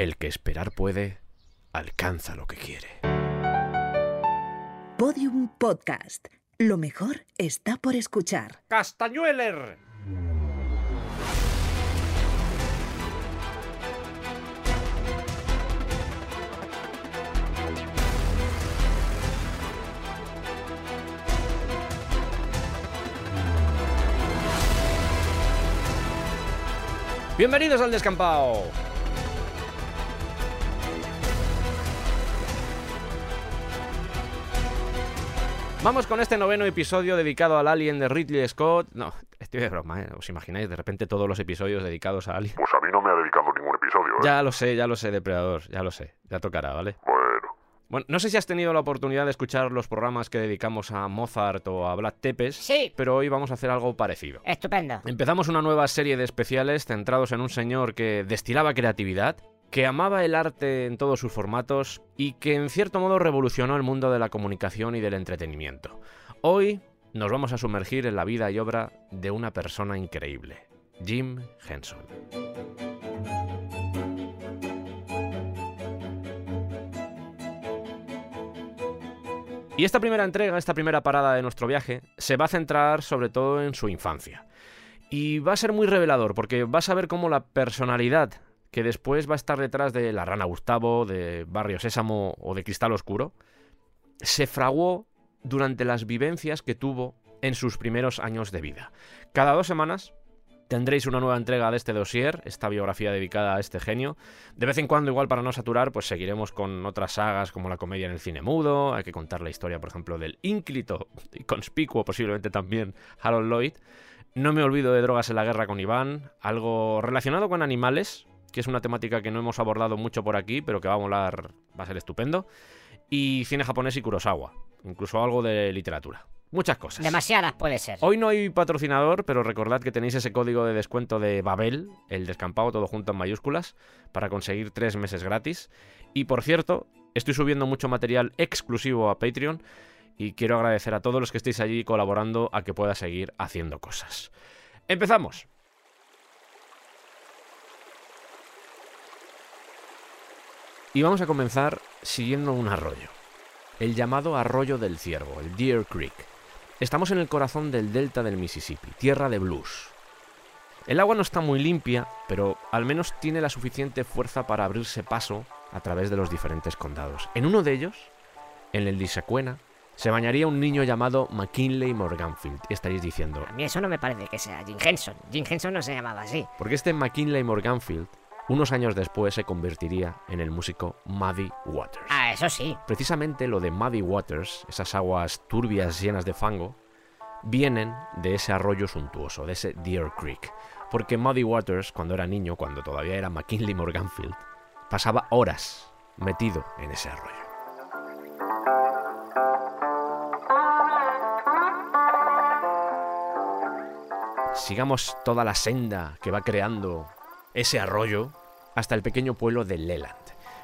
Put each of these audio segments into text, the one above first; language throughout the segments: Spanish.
El que esperar puede, alcanza lo que quiere. Podium Podcast. Lo mejor está por escuchar. ¡Castañueler! Bienvenidos al descampado. Vamos con este noveno episodio dedicado al Alien de Ridley Scott. No, estoy de broma, ¿eh? ¿Os imagináis de repente todos los episodios dedicados a Alien? Pues a mí no me ha dedicado ningún episodio, ¿eh? Ya lo sé, ya lo sé, depredador, ya lo sé. Ya tocará, ¿vale? Bueno, Bueno, no sé si has tenido la oportunidad de escuchar los programas que dedicamos a Mozart o a Vlad Tepes. Sí. Pero hoy vamos a hacer algo parecido. Estupendo. Empezamos una nueva serie de especiales centrados en un señor que destilaba creatividad, que amaba el arte en todos sus formatos y que en cierto modo revolucionó el mundo de la comunicación y del entretenimiento. Hoy nos vamos a sumergir en la vida y obra de una persona increíble, Jim Henson. Y esta primera entrega, esta primera parada de nuestro viaje, se va a centrar sobre todo en su infancia. Y va a ser muy revelador porque vas a ver cómo la personalidad que después va a estar detrás de La Rana Gustavo, de Barrio Sésamo o de Cristal Oscuro, se fraguó durante las vivencias que tuvo en sus primeros años de vida. Cada dos semanas tendréis una nueva entrega de este dossier, esta biografía dedicada a este genio. De vez en cuando, igual para no saturar, pues seguiremos con otras sagas como la comedia en el cine mudo, hay que contar la historia, por ejemplo, del ínclito y conspicuo posiblemente también Harold Lloyd. No me olvido de Drogas en la Guerra con Iván, algo relacionado con animales, que es una temática que no hemos abordado mucho por aquí, pero que va a molar, va a ser estupendo. Y cine japonés y Kurosawa, incluso algo de literatura. Muchas cosas. Demasiadas puede ser. Hoy no hay patrocinador, pero recordad que tenéis ese código de descuento de Babel, el descampado todo junto en mayúsculas, para conseguir tres meses gratis. Y por cierto, estoy subiendo mucho material exclusivo a Patreon y quiero agradecer a todos los que estéis allí colaborando a que pueda seguir haciendo cosas. ¡Empezamos! Y vamos a comenzar siguiendo un arroyo. El llamado Arroyo del Ciervo, el Deer Creek. Estamos en el corazón del delta del Mississippi, tierra de blues. El agua no está muy limpia, pero al menos tiene la suficiente fuerza para abrirse paso a través de los diferentes condados. En uno de ellos, en el de Isacuena, se bañaría un niño llamado McKinley Morganfield. Y estaréis diciendo, A mí eso no me parece que sea Jim Henson. Jim Henson no se llamaba así. porque este McKinley Morganfield, unos años después, se convertiría en el músico Muddy Waters. Ah, eso sí. Precisamente lo de Muddy Waters, esas aguas turbias llenas de fango, vienen de ese arroyo suntuoso, de ese Deer Creek. Porque Muddy Waters, cuando era niño, cuando todavía era McKinley Morganfield, pasaba horas metido en ese arroyo. Sigamos toda la senda que va creando ese arroyo hasta el pequeño pueblo de Leland.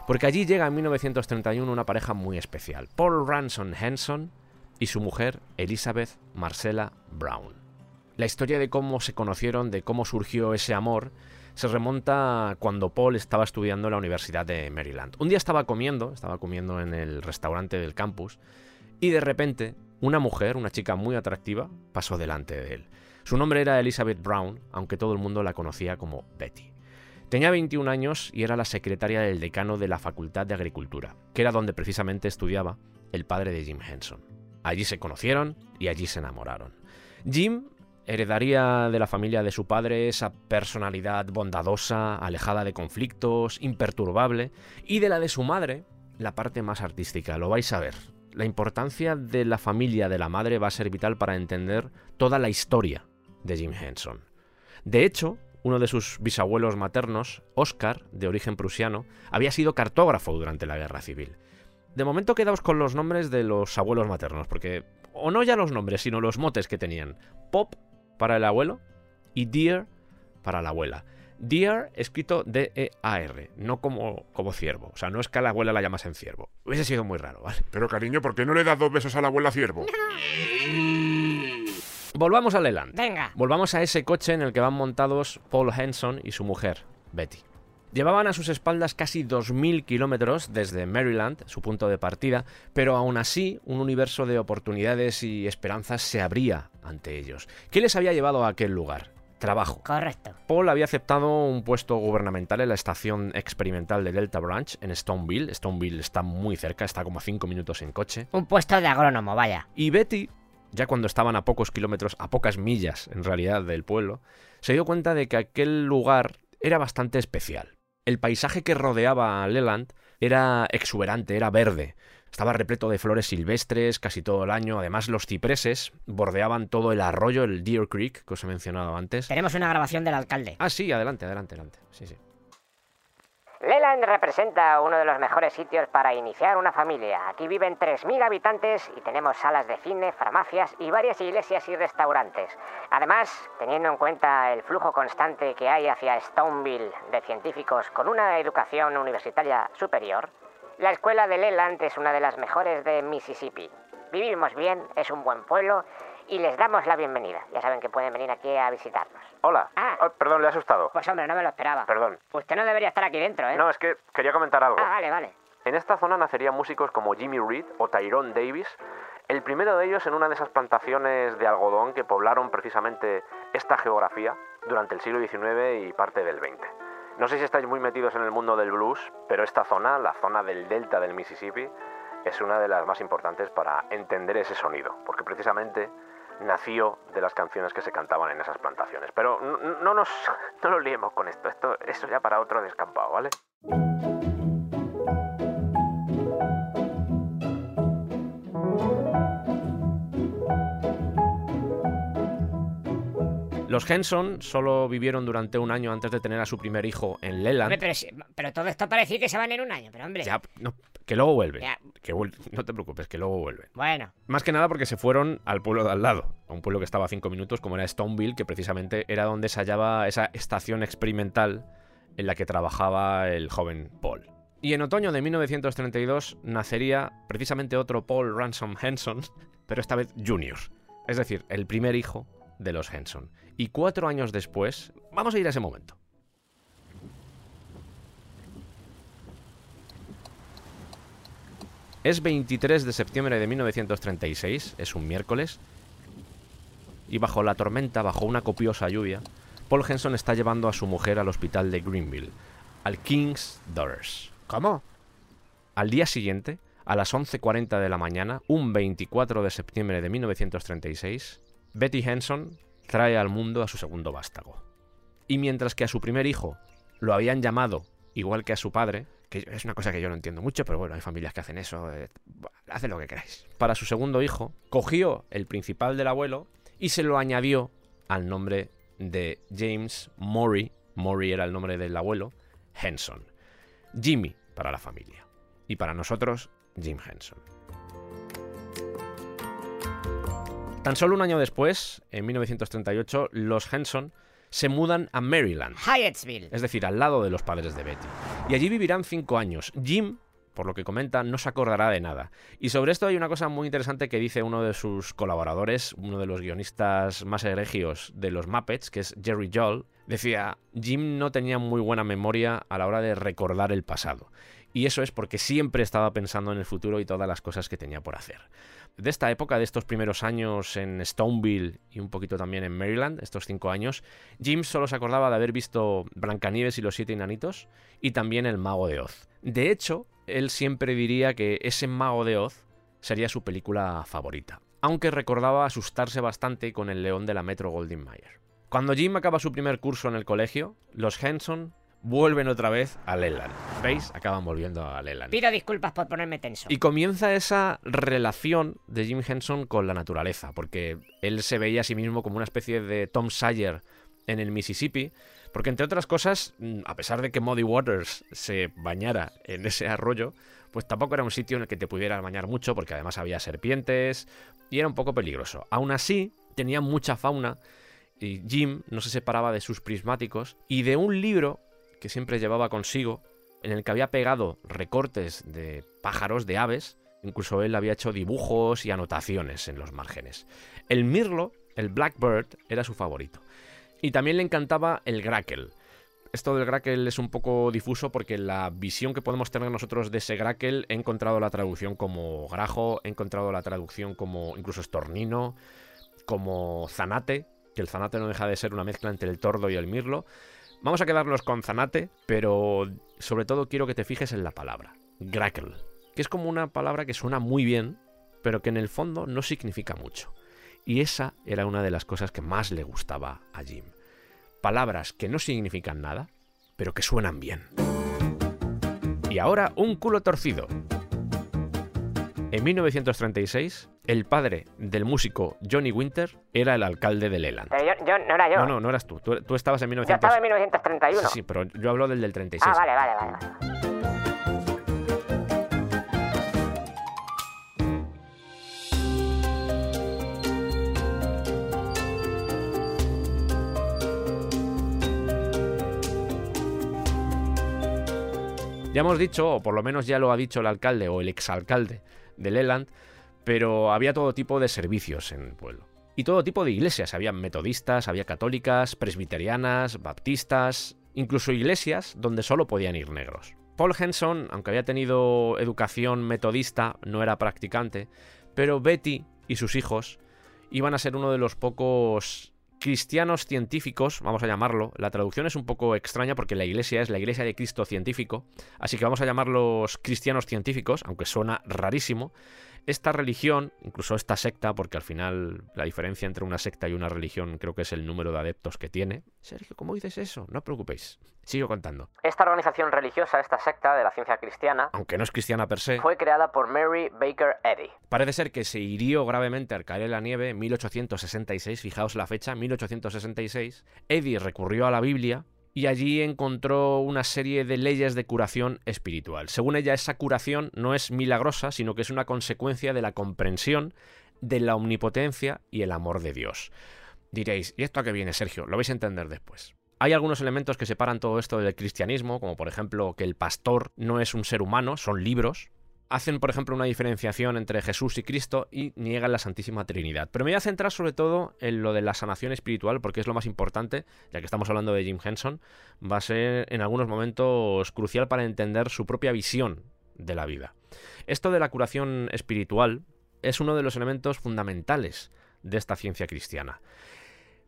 Porque allí llega en 1931 una pareja muy especial, Paul Ransom Henson y su mujer Elizabeth Marcella Brown. La historia de cómo se conocieron, de cómo surgió ese amor, se remonta cuando Paul estaba estudiando en la Universidad de Maryland. Un día estaba comiendo, estaba comiendo en el restaurante del campus, y de repente una mujer, una chica muy atractiva, pasó delante de él. Su nombre era Elizabeth Brown, aunque todo el mundo la conocía como Betty. Tenía 21 años y era la secretaria del decano de la Facultad de Agricultura, que era donde precisamente estudiaba el padre de Jim Henson. Allí se conocieron y allí se enamoraron. Jim heredaría de la familia de su padre esa personalidad bondadosa, alejada de conflictos, imperturbable, y de la de su madre, la parte más artística, lo vais a ver. La importancia de la familia de la madre va a ser vital para entender toda la historia de Jim Henson. De hecho, uno de sus bisabuelos maternos, Oscar, de origen prusiano, había sido cartógrafo durante la Guerra Civil. De momento quedaos con los nombres de los abuelos maternos, porque, o no ya los nombres, sino los motes que tenían. Pop para el abuelo y Deer para la abuela. Deer escrito D-E-A-R, no como, como ciervo. O sea, no es que a la abuela la llamasen ciervo. Hubiese sido muy raro, ¿vale? Pero cariño, ¿por qué no le das dos besos a la abuela ciervo? Volvamos a Leland. Venga. Volvamos a ese coche en el que van montados Paul Henson y su mujer, Betty. Llevaban a sus espaldas casi 2.000 kilómetros desde Maryland, su punto de partida, pero aún así un universo de oportunidades y esperanzas se abría ante ellos. ¿Qué les había llevado a aquel lugar? Trabajo. Correcto. Paul había aceptado un puesto gubernamental en la estación experimental de Delta Branch en Stoneville. Stoneville está muy cerca, está como a 5 minutos en coche. Un puesto de agrónomo, vaya. Y Betty, ya cuando estaban a pocos kilómetros, a pocas millas en realidad del pueblo, se dio cuenta de que aquel lugar era bastante especial. El paisaje que rodeaba a Leland era exuberante, era verde. Estaba repleto de flores silvestres casi todo el año. Además, los cipreses bordeaban todo el arroyo, el Deer Creek, que os he mencionado antes. Tenemos una grabación del alcalde. Ah, sí, adelante, adelante, adelante. Sí, sí. Leland representa uno de los mejores sitios para iniciar una familia. Aquí viven 3.000 habitantes y tenemos salas de cine, farmacias y varias iglesias y restaurantes. Además, teniendo en cuenta el flujo constante que hay hacia Stoneville de científicos con una educación universitaria superior, la escuela de Leland es una de las mejores de Mississippi. Vivimos bien, es un buen pueblo y les damos la bienvenida. Ya saben que pueden venir aquí a visitarnos. Hola. Ah. Oh, perdón, le he asustado. Pues hombre, no me lo esperaba. Perdón. Usted no debería estar aquí dentro, ¿eh? No, es que quería comentar algo. Ah, vale, vale. En esta zona nacerían músicos como Jimmy Reed o Tyrone Davis, el primero de ellos en una de esas plantaciones de algodón que poblaron precisamente esta geografía durante el siglo XIX y parte del XX. No sé si estáis muy metidos en el mundo del blues, pero esta zona, la zona del delta del Mississippi, es una de las más importantes para entender ese sonido, porque precisamente nació de las canciones que se cantaban en esas plantaciones. Pero no, no nos, no nos liemos con esto, esto, eso ya para otro descampado, ¿vale? Los Henson solo vivieron durante un año antes de tener a su primer hijo en Leland. Hombre, pero, pero todo esto para decir que se van en un año, pero hombre. Ya, no, que luego vuelven. Ya. Que no te preocupes, que luego vuelven. Bueno, Más que nada porque se fueron al pueblo de al lado, a un pueblo que estaba a cinco minutos, como era Stoneville, que precisamente era donde se hallaba esa estación experimental en la que trabajaba el joven Paul. Y en otoño de 1932 nacería precisamente otro Paul Ransom Henson, pero esta vez Junior, es decir, el primer hijo de los Henson. Y cuatro años después, vamos a ir a ese momento. Es 23 de septiembre de 1936, es un miércoles, y bajo la tormenta, bajo una copiosa lluvia, Paul Henson está llevando a su mujer al hospital de Greenville, al King's Daughters. ¿cómo? Al día siguiente, a las 11.40 de la mañana, un 24 de septiembre de 1936, Betty Henson trae al mundo a su segundo vástago. Y mientras que a su primer hijo lo habían llamado igual que a su padre, que es una cosa que yo no entiendo mucho, pero bueno, hay familias que hacen eso, eh, haced lo que queráis. Para su segundo hijo, cogió el principal del abuelo y se lo añadió al nombre de James Maury, Maury era el nombre del abuelo, Henson. Jimmy para la familia. Y para nosotros, Jim Henson. Tan solo un año después, en 1938, los Henson se mudan a Maryland, Hyattsville. es decir, al lado de los padres de Betty. Y allí vivirán cinco años. Jim, por lo que comenta, no se acordará de nada. Y sobre esto hay una cosa muy interesante que dice uno de sus colaboradores, uno de los guionistas más egregios de los Muppets, que es Jerry Joel. Decía, Jim no tenía muy buena memoria a la hora de recordar el pasado. Y eso es porque siempre estaba pensando en el futuro y todas las cosas que tenía por hacer. De esta época, de estos primeros años en Stoneville y un poquito también en Maryland, estos cinco años, Jim solo se acordaba de haber visto Blancanieves y los siete enanitos y también El Mago de Oz. De hecho, él siempre diría que ese Mago de Oz sería su película favorita, aunque recordaba asustarse bastante con el león de la Metro Goldwyn Mayer. Cuando Jim acaba su primer curso en el colegio, los Henson vuelven otra vez a Leland. ¿Veis? Acaban volviendo a Leland. Pido disculpas por ponerme tenso. Y comienza esa relación de Jim Henson con la naturaleza, porque él se veía a sí mismo como una especie de Tom Sawyer en el Mississippi, porque entre otras cosas, mm, a pesar de que Muddy Waters se bañara en ese arroyo, pues tampoco era un sitio en el que te pudieras bañar mucho, porque además había serpientes y era un poco peligroso. Aún así, tenía mucha fauna y Jim no se separaba de sus prismáticos y de un libro que siempre llevaba consigo, en el que había pegado recortes de pájaros, de aves, incluso él había hecho dibujos y anotaciones en los márgenes. El mirlo, el blackbird, era su favorito. Y también le encantaba el grackle. esto del Grackle es un poco difuso porque la visión que podemos tener nosotros de ese Grackle he encontrado la traducción como grajo, he encontrado la traducción como incluso estornino, como zanate, que el zanate no deja de ser una mezcla entre el tordo y el mirlo. Vamos a quedarnos con zanate, pero sobre todo quiero que te fijes en la palabra, Grackle, que es como una palabra que suena muy bien, pero que en el fondo no significa mucho. Y esa era una de las cosas que más le gustaba a Jim palabras que no significan nada, pero que suenan bien. Y ahora un culo torcido. En 1936, el padre del músico Johnny Winter era el alcalde de Leland. Pero yo, yo- no era yo. No, no, no eras tú. Tú, tú estabas en Yo 1900... estaba en 1931. Sí, sí, pero yo hablo del del 36. Ah, vale, vale, vale. vale. Ya hemos dicho, o por lo menos ya lo ha dicho el alcalde o el exalcalde de Leland, pero había todo tipo de servicios en el pueblo. Y todo tipo de iglesias. Había metodistas, había católicas, presbiterianas, baptistas, incluso iglesias donde solo podían ir negros. Paul Henson, aunque había tenido educación metodista, no era practicante, pero Betty y sus hijos iban a ser uno de los pocos cristianos científicos, vamos a llamarlo. La traducción es un poco extraña porque la iglesia es la iglesia de Cristo científico, así que vamos a llamarlos cristianos científicos, aunque suena rarísimo. Esta religión, incluso esta secta, porque al final la diferencia entre una secta y una religión creo que es el número de adeptos que tiene. Sergio, ¿cómo dices eso? No os preocupéis. Sigo contando. Esta organización religiosa, esta secta de la ciencia cristiana, Aunque no es cristiana per se, fue creada por Mary Baker Eddy. Parece ser que se hirió gravemente al caer en la nieve en 1866, fijaos la fecha, 1866. Eddie recurrió a la Biblia y allí encontró una serie de leyes de curación espiritual. Según ella, esa curación no es milagrosa, sino que es una consecuencia de la comprensión de la omnipotencia y el amor de Dios. Diréis, ¿y esto a qué viene, Sergio? Lo vais a entender después. Hay algunos elementos que separan todo esto del cristianismo, como por ejemplo que el pastor no es un ser humano, son libros, hacen, por ejemplo, una diferenciación entre Jesús y Cristo y niegan la Santísima Trinidad. Pero me voy a centrar sobre todo en lo de la sanación espiritual, porque es lo más importante, ya que estamos hablando de Jim Henson, va a ser en algunos momentos crucial para entender su propia visión de la vida. Esto de la curación espiritual es uno de los elementos fundamentales de esta ciencia cristiana.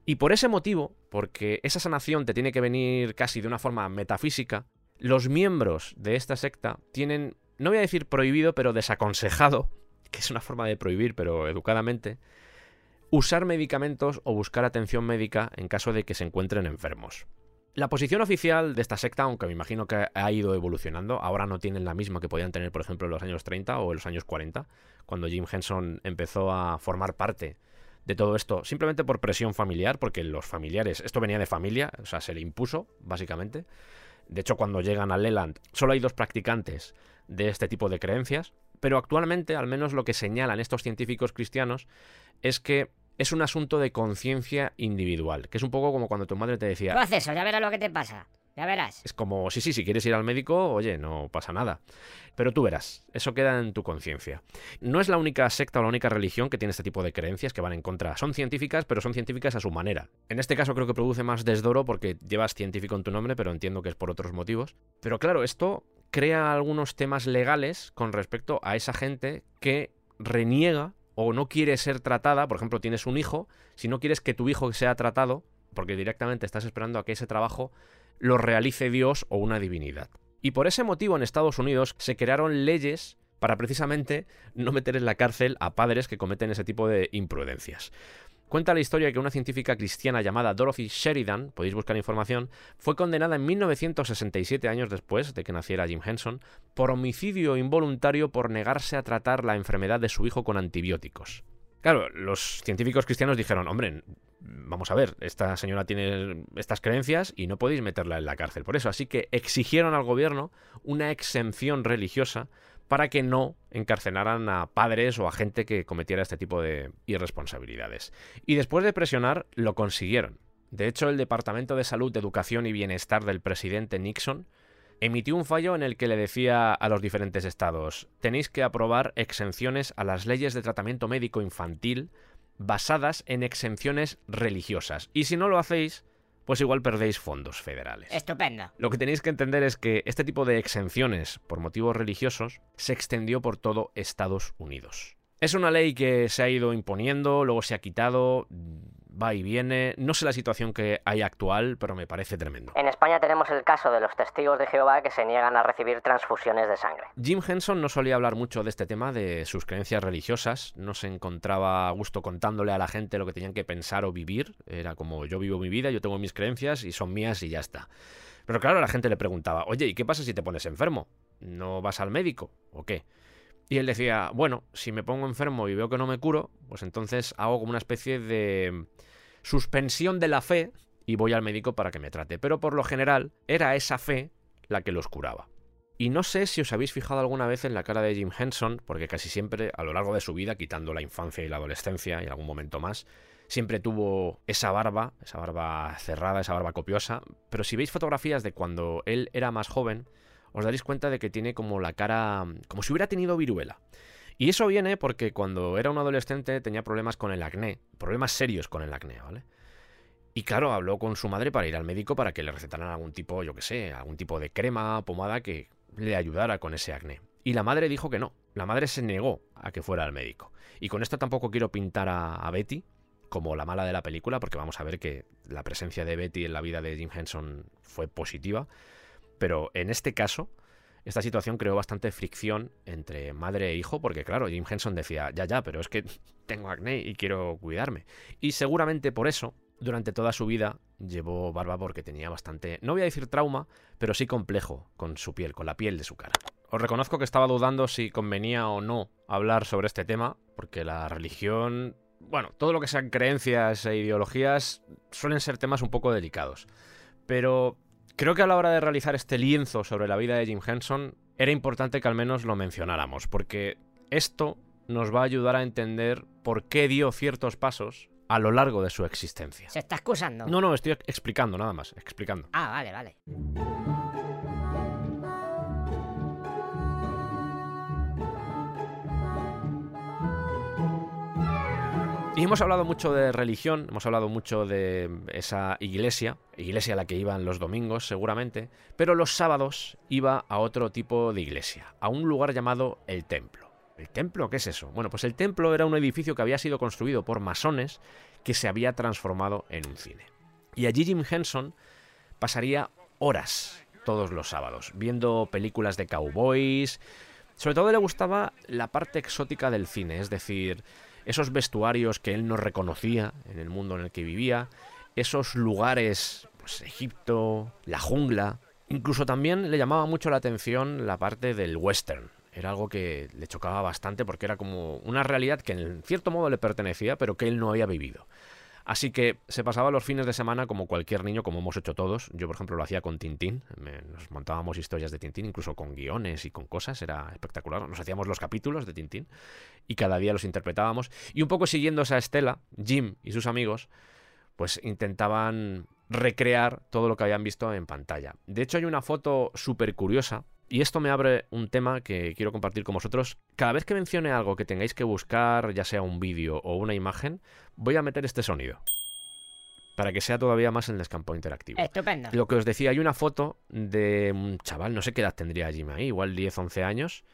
Y por ese motivo, porque esa sanación te tiene que venir casi de una forma metafísica, los miembros de esta secta tienen no voy a decir prohibido, pero desaconsejado, que es una forma de prohibir, pero educadamente, usar medicamentos o buscar atención médica en caso de que se encuentren enfermos. La posición oficial de esta secta, aunque me imagino que ha ido evolucionando, ahora no tienen la misma que podían tener, por ejemplo, en los años 30 o en los años 40, cuando Jim Henson empezó a formar parte de todo esto, simplemente por presión familiar, porque los familiares, esto venía de familia, o sea, se le impuso, básicamente. De hecho, cuando llegan a Leland, solo hay dos practicantes de este tipo de creencias, pero actualmente, al menos lo que señalan estos científicos cristianos, es que es un asunto de conciencia individual, que es un poco como cuando tu madre te decía, Tú haces eso, ya verás lo que te pasa. Ya verás. es como, sí, sí, si quieres ir al médico, oye, no pasa nada. Pero tú verás, eso queda en tu conciencia. No es la única secta o la única religión que tiene este tipo de creencias que van en contra. Son científicas, pero son científicas a su manera. En este caso creo que produce más desdoro porque llevas científico en tu nombre, pero entiendo que es por otros motivos. Pero claro, esto crea algunos temas legales con respecto a esa gente que reniega o no quiere ser tratada. Por ejemplo, tienes un hijo, si no quieres que tu hijo sea tratado, porque directamente estás esperando a que ese trabajo lo realice Dios o una divinidad. Y por ese motivo en Estados Unidos se crearon leyes para precisamente no meter en la cárcel a padres que cometen ese tipo de imprudencias. Cuenta la historia que una científica cristiana llamada Dorothy Sheridan, podéis buscar información, fue condenada en 1967 años después de que naciera Jim Henson por homicidio involuntario por negarse a tratar la enfermedad de su hijo con antibióticos. Claro, los científicos cristianos dijeron, hombre, vamos a ver, esta señora tiene estas creencias y no podéis meterla en la cárcel por eso. Así que exigieron al gobierno una exención religiosa para que no encarcelaran a padres o a gente que cometiera este tipo de irresponsabilidades. Y después de presionar, lo consiguieron. De hecho, el Departamento de Salud, Educación y Bienestar del presidente Nixon emitió un fallo en el que le decía a los diferentes estados, tenéis que aprobar exenciones a las leyes de tratamiento médico infantil basadas en exenciones religiosas. Y si no lo hacéis, pues igual perdéis fondos federales. Estupendo. Lo que tenéis que entender es que este tipo de exenciones por motivos religiosos se extendió por todo Estados Unidos. Es una ley que se ha ido imponiendo, luego se ha quitado, va y viene. No sé la situación que hay actual, pero me parece tremendo. En España tenemos el caso de los testigos de Jehová que se niegan a recibir transfusiones de sangre. Jim Henson no solía hablar mucho de este tema, de sus creencias religiosas, no se encontraba a gusto contándole a la gente lo que tenían que pensar o vivir, era como yo vivo mi vida, yo tengo mis creencias y son mías y ya está. Pero claro, la gente le preguntaba, oye, ¿y qué pasa si te pones enfermo? ¿No vas al médico o qué? Y él decía, bueno, si me pongo enfermo y veo que no me curo, pues entonces hago como una especie de suspensión de la fe y voy al médico para que me trate. Pero por lo general era esa fe la que los curaba. Y no sé si os habéis fijado alguna vez en la cara de Jim Henson, porque casi siempre a lo largo de su vida, quitando la infancia y la adolescencia y algún momento más, siempre tuvo esa barba, esa barba cerrada, esa barba copiosa. Pero si veis fotografías de cuando él era más joven, os daréis cuenta de que tiene como la cara, como si hubiera tenido viruela. Y eso viene porque cuando era un adolescente tenía problemas con el acné, problemas serios con el acné, ¿vale? Y claro, habló con su madre para ir al médico para que le recetaran algún tipo, yo qué sé, algún tipo de crema, pomada que le ayudara con ese acné. Y la madre dijo que no. La madre se negó a que fuera al médico. Y con esto tampoco quiero pintar a, a Betty como la mala de la película, porque vamos a ver que la presencia de Betty en la vida de Jim Henson fue positiva. Pero en este caso, esta situación creó bastante fricción entre madre e hijo, porque claro, Jim Henson decía, ya, ya, pero es que tengo acné y quiero cuidarme. Y seguramente por eso, durante toda su vida, llevó barba porque tenía bastante, no voy a decir trauma, pero sí complejo con su piel, con la piel de su cara. Os reconozco que estaba dudando si convenía o no hablar sobre este tema, porque la religión, bueno, todo lo que sean creencias e ideologías suelen ser temas un poco delicados. Pero Creo que a la hora de realizar este lienzo sobre la vida de Jim Henson era importante que al menos lo mencionáramos, porque esto nos va a ayudar a entender por qué dio ciertos pasos a lo largo de su existencia. ¿Se está excusando? No, no, estoy explicando nada más, explicando. Ah, vale, vale. Y hemos hablado mucho de religión, hemos hablado mucho de esa iglesia, iglesia a la que iban los domingos seguramente, pero los sábados iba a otro tipo de iglesia, a un lugar llamado el templo. ¿El templo? ¿Qué es eso? Bueno, pues el templo era un edificio que había sido construido por masones que se había transformado en un cine. Y allí Jim Henson pasaría horas todos los sábados, viendo películas de cowboys. Sobre todo le gustaba la parte exótica del cine, es decir, esos vestuarios que él no reconocía en el mundo en el que vivía, esos lugares, pues Egipto, la jungla. Incluso también le llamaba mucho la atención la parte del western. Era algo que le chocaba bastante porque era como una realidad que en cierto modo le pertenecía, pero que él no había vivido. Así que se pasaba los fines de semana como cualquier niño, como hemos hecho todos. Yo, por ejemplo, lo hacía con Tintín. nos montábamos historias de Tintín, incluso con guiones y con cosas. Era espectacular. Nos hacíamos los capítulos de Tintín y cada día los interpretábamos. Y un poco siguiendo esa estela, Jim y sus amigos, pues intentaban recrear todo lo que habían visto en pantalla. De hecho, hay una foto súper curiosa y esto me abre un tema que quiero compartir con vosotros. Cada vez que mencione algo que tengáis que buscar, ya sea un vídeo o una imagen, voy a meter este sonido. Para que sea todavía más el descampo interactivo. Estupendo. Lo que os decía, hay una foto de un chaval, no sé qué edad tendría Jim ahí, igual 10, 11 años,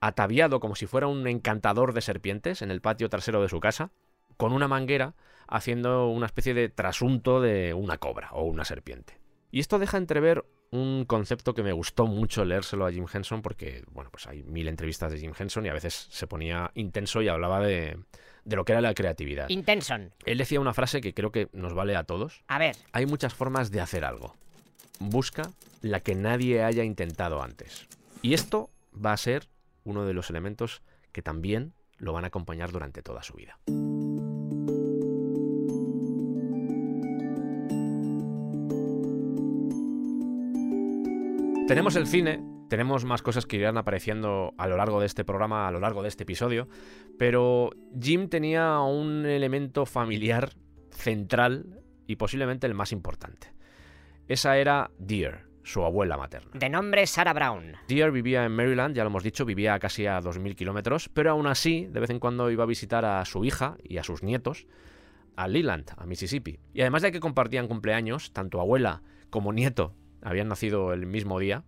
ataviado como si fuera un encantador de serpientes en el patio trasero de su casa, con una manguera, haciendo una especie de trasunto de una cobra o una serpiente. Y esto deja entrever un concepto que me gustó mucho leérselo a Jim Henson porque, bueno, pues hay mil entrevistas de Jim Henson y a veces se ponía intenso y hablaba de, de lo que era la creatividad. Intenson. Él decía una frase que creo que nos vale a todos. A ver. Hay muchas formas de hacer algo. Busca la que nadie haya intentado antes. Y esto va a ser uno de los elementos que también lo van a acompañar durante toda su vida. Tenemos el cine, tenemos más cosas que irán apareciendo a lo largo de este programa, a lo largo de este episodio, pero Jim tenía un elemento familiar central y posiblemente el más importante. Esa era Dear, su abuela materna. De nombre Sarah Brown. Dear vivía en Maryland, ya lo hemos dicho, vivía casi a 2.000 kilómetros, pero aún así, de vez en cuando iba a visitar a su hija y a sus nietos a Leland, a Mississippi. Y además de que compartían cumpleaños, tanto abuela como nieto habían nacido el mismo día,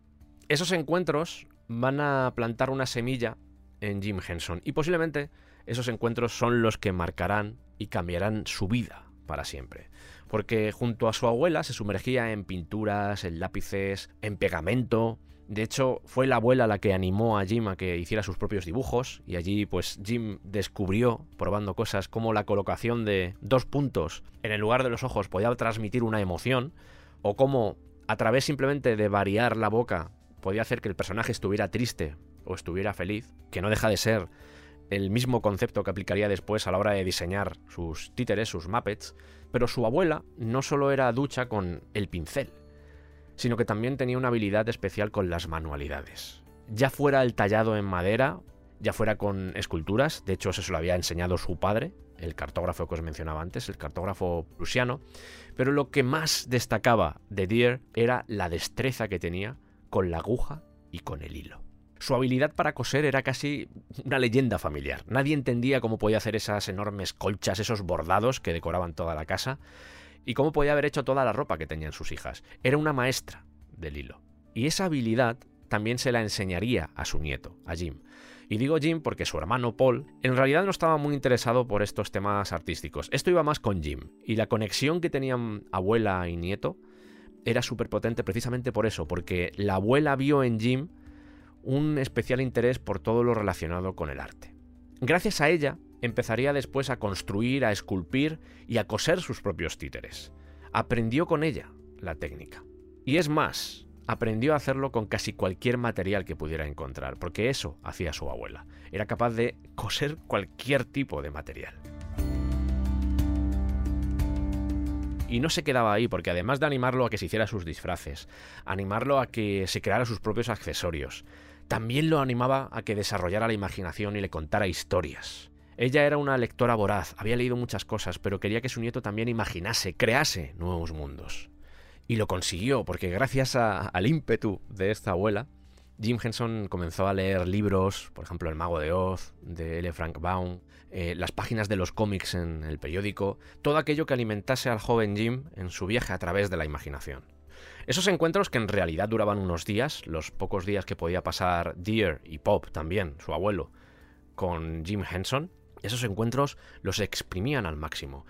esos encuentros van a plantar una semilla en Jim Henson y posiblemente esos encuentros son los que marcarán y cambiarán su vida para siempre. Porque junto a su abuela se sumergía en pinturas, en lápices, en pegamento. De hecho, fue la abuela la que animó a Jim a que hiciera sus propios dibujos y allí pues Jim descubrió, probando cosas, como la colocación de dos puntos en el lugar de los ojos podía transmitir una emoción o cómo a través simplemente de variar la boca podía hacer que el personaje estuviera triste o estuviera feliz, que no deja de ser el mismo concepto que aplicaría después a la hora de diseñar sus títeres, sus Muppets, pero su abuela no solo era ducha con el pincel, sino que también tenía una habilidad especial con las manualidades. Ya fuera el tallado en madera, ya fuera con esculturas, de hecho eso se lo había enseñado su padre, el cartógrafo que os mencionaba antes, el cartógrafo prusiano, pero lo que más destacaba de Deer era la destreza que tenía con la aguja y con el hilo. Su habilidad para coser era casi una leyenda familiar. Nadie entendía cómo podía hacer esas enormes colchas, esos bordados que decoraban toda la casa, y cómo podía haber hecho toda la ropa que tenían sus hijas. Era una maestra del hilo. Y esa habilidad también se la enseñaría a su nieto, a Jim. Y digo Jim porque su hermano Paul en realidad no estaba muy interesado por estos temas artísticos. Esto iba más con Jim. Y la conexión que tenían abuela y nieto era súper potente precisamente por eso, porque la abuela vio en Jim un especial interés por todo lo relacionado con el arte. Gracias a ella, empezaría después a construir, a esculpir y a coser sus propios títeres. Aprendió con ella la técnica. Y es más, aprendió a hacerlo con casi cualquier material que pudiera encontrar, porque eso hacía su abuela. Era capaz de coser cualquier tipo de material. Y no se quedaba ahí, porque además de animarlo a que se hiciera sus disfraces, animarlo a que se creara sus propios accesorios, también lo animaba a que desarrollara la imaginación y le contara historias. Ella era una lectora voraz, había leído muchas cosas, pero quería que su nieto también imaginase, crease nuevos mundos. Y lo consiguió, porque gracias al ímpetu de esta abuela, Jim Henson comenzó a leer libros, por ejemplo El Mago de Oz, de L. Frank Baum, eh, las páginas de los cómics en el periódico, todo aquello que alimentase al joven Jim en su viaje a través de la imaginación. Esos encuentros que en realidad duraban unos días, los pocos días que podía pasar Deer y Pop también, su abuelo, con Jim Henson, esos encuentros los exprimían al máximo.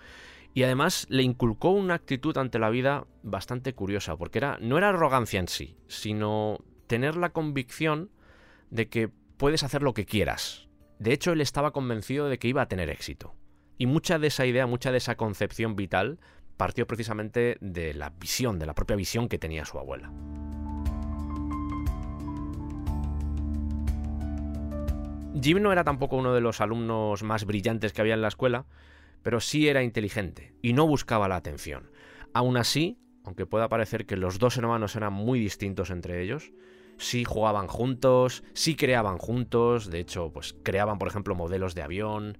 Y además le inculcó una actitud ante la vida bastante curiosa, porque era, no era arrogancia en sí, sino tener la convicción de que puedes hacer lo que quieras. De hecho, él estaba convencido de que iba a tener éxito. Y mucha de esa idea, mucha de esa concepción vital partió precisamente de la visión, de la propia visión que tenía su abuela. Jim no era tampoco uno de los alumnos más brillantes que había en la escuela, pero sí era inteligente y no buscaba la atención. Aún así, aunque pueda parecer que los dos hermanos eran muy distintos entre ellos, sí jugaban juntos, sí creaban juntos, de hecho, pues creaban, por ejemplo, modelos de avión,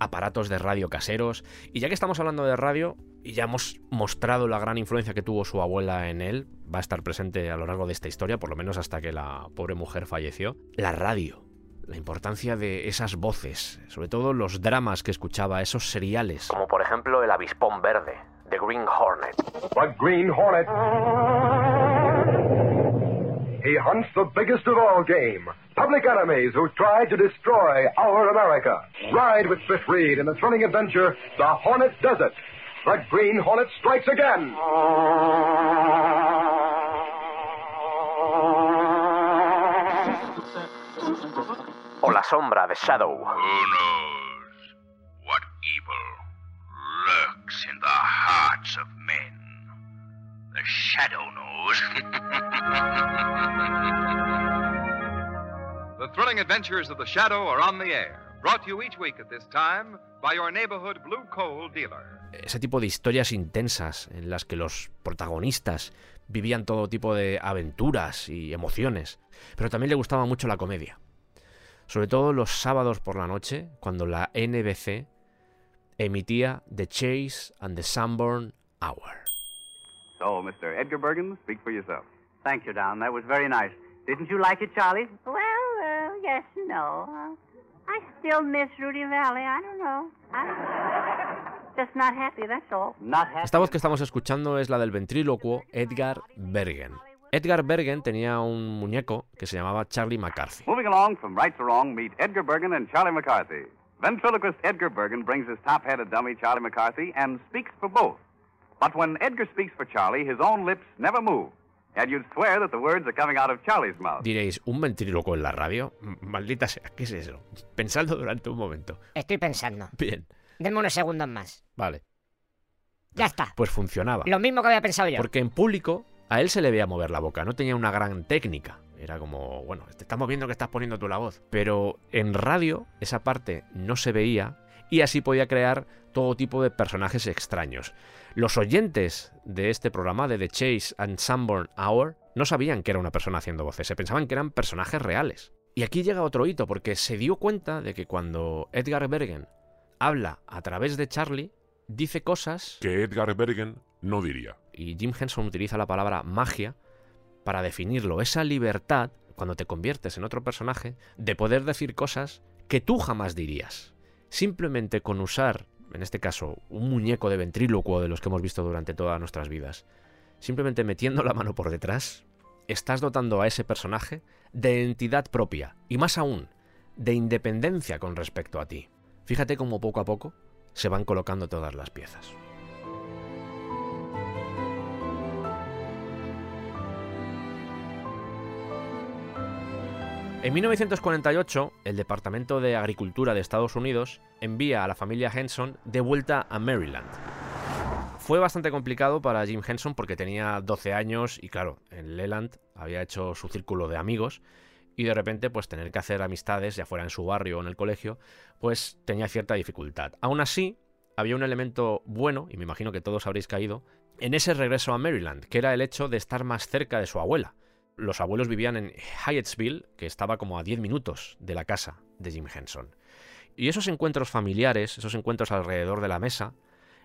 aparatos de radio caseros, y ya que estamos hablando de radio, y ya hemos mostrado la gran influencia que tuvo su abuela en él, va a estar presente a lo largo de esta historia, por lo menos hasta que la pobre mujer falleció, la radio la importancia de esas voces, sobre todo los dramas que escuchaba, esos seriales. Como por ejemplo El Avispón Verde, The Green Hornet. The Green Hornet. He hunts the biggest of all game. Public enemies who tried to destroy our America. Ride with Smith Reed in the thrilling adventure, The Hornet Does It. The Green Hornet strikes again. La Sombra de Shadow. Who knows what evil lurks in the hearts of men? The Shadow knows. the thrilling adventures of the Shadow are on the air, brought to you each week at this time by your neighborhood blue coal dealer. Ese tipo de historias intensas en las que los protagonistas vivían todo tipo de aventuras y emociones, pero también le gustaba mucho la comedia sobre todo los sábados por la noche, cuando la NBC emitía The Chase and the Sunburn Hour. So, Mr. Edgar Bergen, speak for yourself. Thank you, Don. That was very nice. Didn't you like it, Charlie? Well, uh, yes and no. Uh, I still miss Rudy Valley. I don't know. I don't Just not happy, that's all. Not happy. Esta voz que estamos escuchando es la del ventrílocuo Edgar Bergen. Edgar Bergen tenía un muñeco que se llamaba Charlie McCarthy. Moving along from right to wrong, meet Edgar Bergen and Charlie McCarthy. Ventriloquist Edgar Bergen brings his top-headed dummy Charlie McCarthy and speaks for both. But when Edgar speaks for Charlie, his own lips never move. And you'd swear that the words are coming out of Charlie's mouth. Diréis, ¿un ventríloco en la radio? Maldita sea, ¿qué es eso? Pensadlo durante un momento. Estoy pensando. Bien, Denme unos segundos más. vale. Ya está. Pues funcionaba. Lo mismo que había pensado yo. Porque en público a él se le veía mover la boca, no tenía una gran técnica. Era como, bueno, te estamos viendo que estás poniendo tú la voz. Pero en radio esa parte no se veía y así podía crear todo tipo de personajes extraños. Los oyentes de este programa de The Chase and Sunburn Hour no sabían que era una persona haciendo voces, se pensaban que eran personajes reales. Y aquí llega otro hito, porque se dio cuenta de que cuando Edgar Bergen habla a través de Charlie, dice cosas Que Edgar Bergen no diría. Y Jim Henson utiliza la palabra magia para definirlo, esa libertad, cuando te conviertes en otro personaje, de poder decir cosas que tú jamás dirías. Simplemente con usar, en este caso, un muñeco de ventrílocuo de los que hemos visto durante todas nuestras vidas, simplemente metiendo la mano por detrás, estás dotando a ese personaje de entidad propia, y más aún, de independencia con respecto a ti. Fíjate cómo poco a poco se van colocando todas las piezas. En 1948, el Departamento de Agricultura de Estados Unidos envía a la familia Henson de vuelta a Maryland. Fue bastante complicado para Jim Henson porque tenía 12 años y claro, en Leland había hecho su círculo de amigos y de repente pues tener que hacer amistades, ya fuera en su barrio o en el colegio, pues tenía cierta dificultad. Aún así, había un elemento bueno, y me imagino que todos habréis caído, en ese regreso a Maryland, que era el hecho de estar más cerca de su abuela. Los abuelos vivían en Hyattsville, que estaba como a 10 minutos de la casa de Jim Henson. Y esos encuentros familiares, esos encuentros alrededor de la mesa,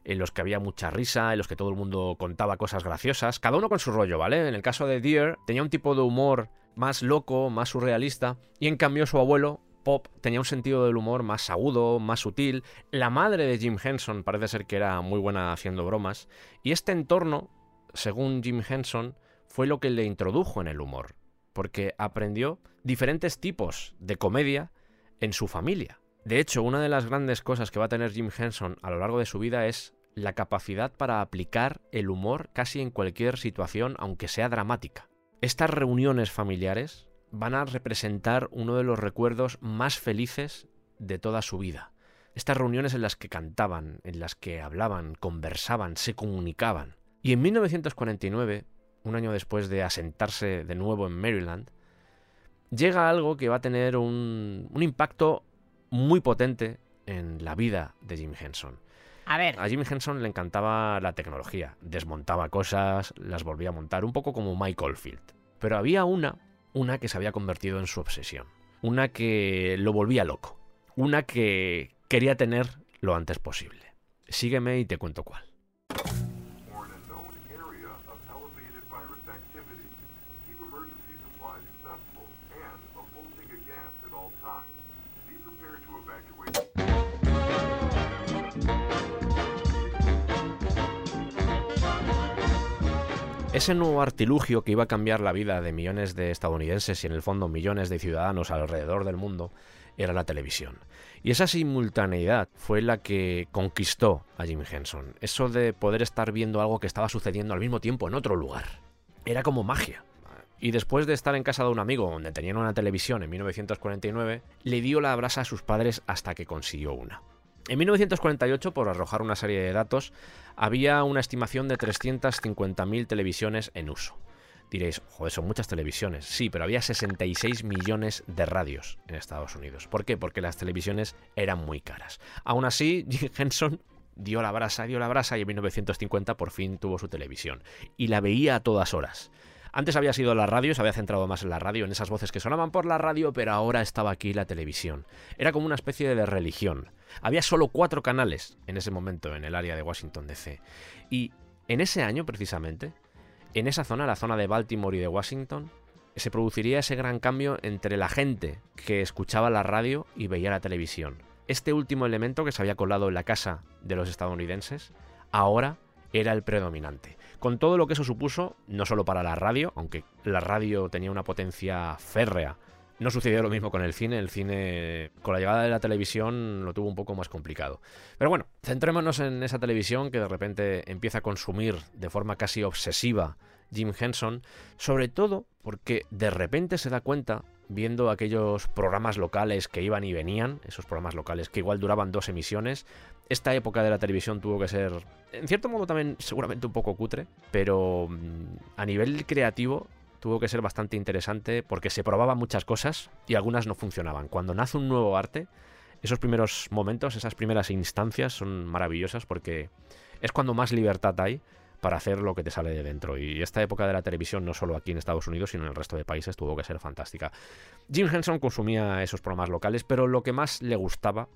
en los que había mucha risa, en los que todo el mundo contaba cosas graciosas, cada uno con su rollo, ¿vale? En el caso de Deer tenía un tipo de humor más loco, más surrealista, y en cambio su abuelo, Pop, tenía un sentido del humor más agudo, más sutil. La madre de Jim Henson parece ser que era muy buena haciendo bromas, y este entorno, según Jim Henson, fue lo que le introdujo en el humor, porque aprendió diferentes tipos de comedia en su familia. De hecho, una de las grandes cosas que va a tener Jim Henson a lo largo de su vida es la capacidad para aplicar el humor casi en cualquier situación, aunque sea dramática. Estas reuniones familiares van a representar uno de los recuerdos más felices de toda su vida. Estas reuniones en las que cantaban, en las que hablaban, conversaban, se comunicaban. Y en 1949, un año después de asentarse de nuevo en Maryland, llega algo que va a tener un, un impacto muy potente en la vida de Jim Henson. A ver, A Jim Henson le encantaba la tecnología, desmontaba cosas, las volvía a montar, un poco como Mike Oldfield. Pero había una, una que se había convertido en su obsesión, una que lo volvía loco, una que quería tener lo antes posible. Sígueme y te cuento cuál. Ese nuevo artilugio que iba a cambiar la vida de millones de estadounidenses y en el fondo millones de ciudadanos alrededor del mundo era la televisión. Y esa simultaneidad fue la que conquistó a Jim Henson. Eso de poder estar viendo algo que estaba sucediendo al mismo tiempo en otro lugar. Era como magia. Y después de estar en casa de un amigo donde tenían una televisión en 1949, le dio la brasa a sus padres hasta que consiguió una. En 1948, por arrojar una serie de datos, había una estimación de 350.000 televisiones en uso. Diréis, joder, son muchas televisiones. Sí, pero había 66 millones de radios en Estados Unidos. ¿Por qué? Porque las televisiones eran muy caras. Aún así, Jim Henson dio la brasa, dio la brasa y en 1950 por fin tuvo su televisión. Y la veía a todas horas. Antes había sido la radio, se había centrado más en la radio, en esas voces que sonaban por la radio, pero ahora estaba aquí la televisión. Era como una especie de religión. Había solo cuatro canales en ese momento en el área de Washington DC. Y en ese año, precisamente, en esa zona, la zona de Baltimore y de Washington, se produciría ese gran cambio entre la gente que escuchaba la radio y veía la televisión. este último elemento que se había colado en la casa de los estadounidenses, ahora era el predominante. Con todo lo que eso supuso, no solo para la radio, aunque la radio tenía una potencia férrea, no sucedió lo mismo con el cine, el cine con la llegada de la televisión lo tuvo un poco más complicado. Pero bueno, centrémonos en esa televisión que de repente empieza a consumir de forma casi obsesiva Jim Henson, sobre todo porque de repente se da cuenta viendo aquellos programas locales que iban y venían, esos programas locales que igual duraban dos emisiones. Esta época de la televisión tuvo que ser, en cierto modo también seguramente un poco cutre, pero mm, a nivel creativo tuvo que ser bastante interesante porque se probaban muchas cosas y algunas no funcionaban. Cuando nace un nuevo arte, esos primeros momentos, esas primeras instancias son maravillosas porque es cuando más libertad hay para hacer lo que te sale de dentro. Y esta época de la televisión, no solo aquí en Estados Unidos, sino en el resto de países, tuvo que ser fantástica. Jim Henson consumía esos programas locales, pero lo que más le gustaba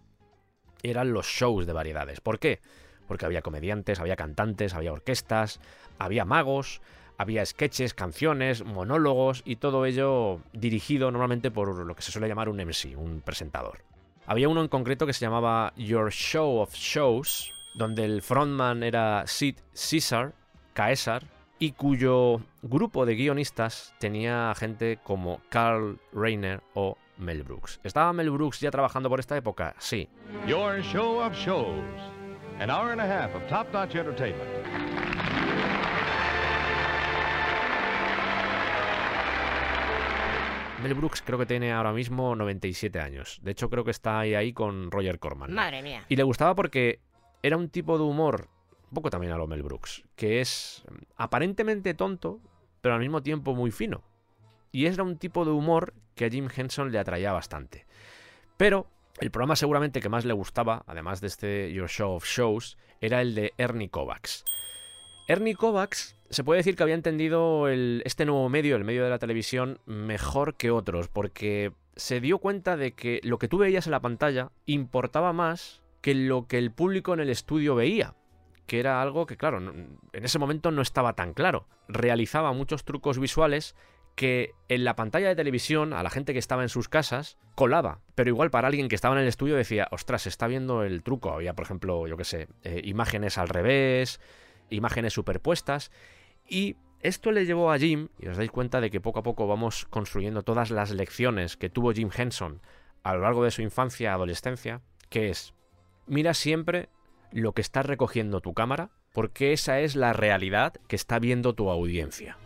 eran los shows de variedades. ¿Por qué? Porque había comediantes, había cantantes, había orquestas, había magos, había sketches, canciones, monólogos y todo ello dirigido normalmente por lo que se suele llamar un MC, un presentador. Había uno en concreto que se llamaba Your Show of Shows, donde el frontman era Sid Caesar, Caesar, y cuyo grupo de guionistas tenía gente como Carl Reiner o Mel Brooks. ¿Estaba Mel Brooks ya trabajando por esta época? Sí. Your show of shows. An hour and a half of top-notch entertainment. Mel Brooks creo que tiene ahora mismo 97 años. De hecho, creo que está ahí, ahí con Roger Corman. Madre mía. Y le gustaba porque era un tipo de humor, un poco también a lo Mel Brooks, que es aparentemente tonto, pero al mismo tiempo muy fino. Y era un tipo de humor que a Jim Henson le atraía bastante. Pero el programa seguramente que más le gustaba, además de este Your Show of Shows, era el de Ernie Kovacs. Ernie Kovacs se puede decir que había entendido el- este nuevo medio, el medio de la televisión, mejor que otros, porque se dio cuenta de que lo que tú veías en la pantalla importaba más que lo que el público en el estudio veía, que era algo que, claro, en ese momento no estaba tan claro. Realizaba muchos trucos visuales que en la pantalla de televisión, a la gente que estaba en sus casas, colaba. Pero igual para alguien que estaba en el estudio decía, ostras, se está viendo el truco. Había, por ejemplo, yo qué sé, eh, imágenes al revés, imágenes superpuestas. Y esto le llevó a Jim, y os dais cuenta de que poco a poco vamos construyendo todas las lecciones que tuvo Jim Henson a lo largo de su infancia, adolescencia, que es, mira siempre lo que está recogiendo tu cámara, porque esa es la realidad que está viendo tu audiencia.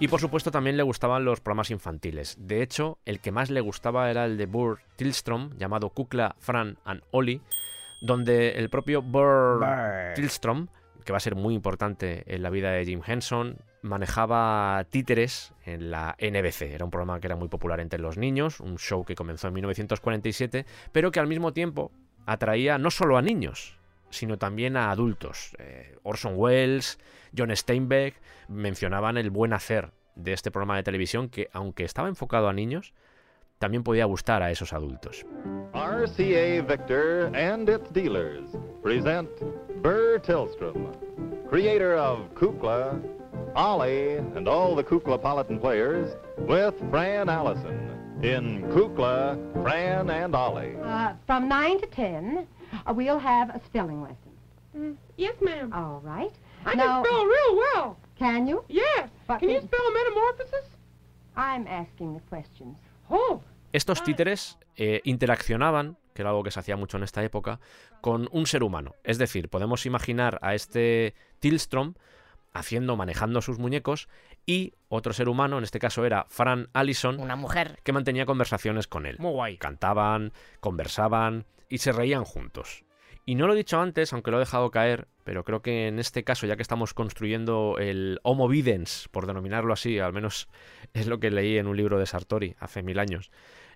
Y por supuesto también le gustaban los programas infantiles. De hecho, el que más le gustaba era el de Burr Tillstrom, llamado Kukla, Fran and Ollie, donde el propio Burr. Tillstrom, que va a ser muy importante en la vida de Jim Henson, manejaba títeres en la NBC. Era un programa que era muy popular entre los niños, un show que comenzó en 1947, pero que al mismo tiempo atraía no solo a niños, sino también a adultos. Eh, Orson Welles, John Steinbeck mencionaban el buen hacer de este programa de televisión que, aunque estaba enfocado a niños, también podía gustar a esos adultos. RCA Victor and its dealers present Burr Tillstrom, creator of Kukla, Ollie, and all the Kuklapolitan players, with Fran Allison in Kukla, Fran and Ollie. Uh, from 9 to 10, uh, we'll have a spelling lesson. Yes, ma'am. All right. I now, can spell real well. Can you? Yes. But Can you spell metamorphosis? I'm asking the questions. Oh. Estos títeres eh, interaccionaban, que era algo que se hacía mucho en esta época, con un ser humano. Es decir, podemos imaginar a este Tillstrom haciendo, manejando sus muñecos y otro ser humano, en este caso era Fran Allison, Una mujer. que mantenía conversaciones con él. Muy guay. Cantaban, conversaban y se reían juntos. Y no lo he dicho antes, aunque lo he dejado caer, pero creo que en este caso, ya que estamos construyendo el Homo Videns, por denominarlo así, al menos es lo que leí en un libro de Sartori hace mil años,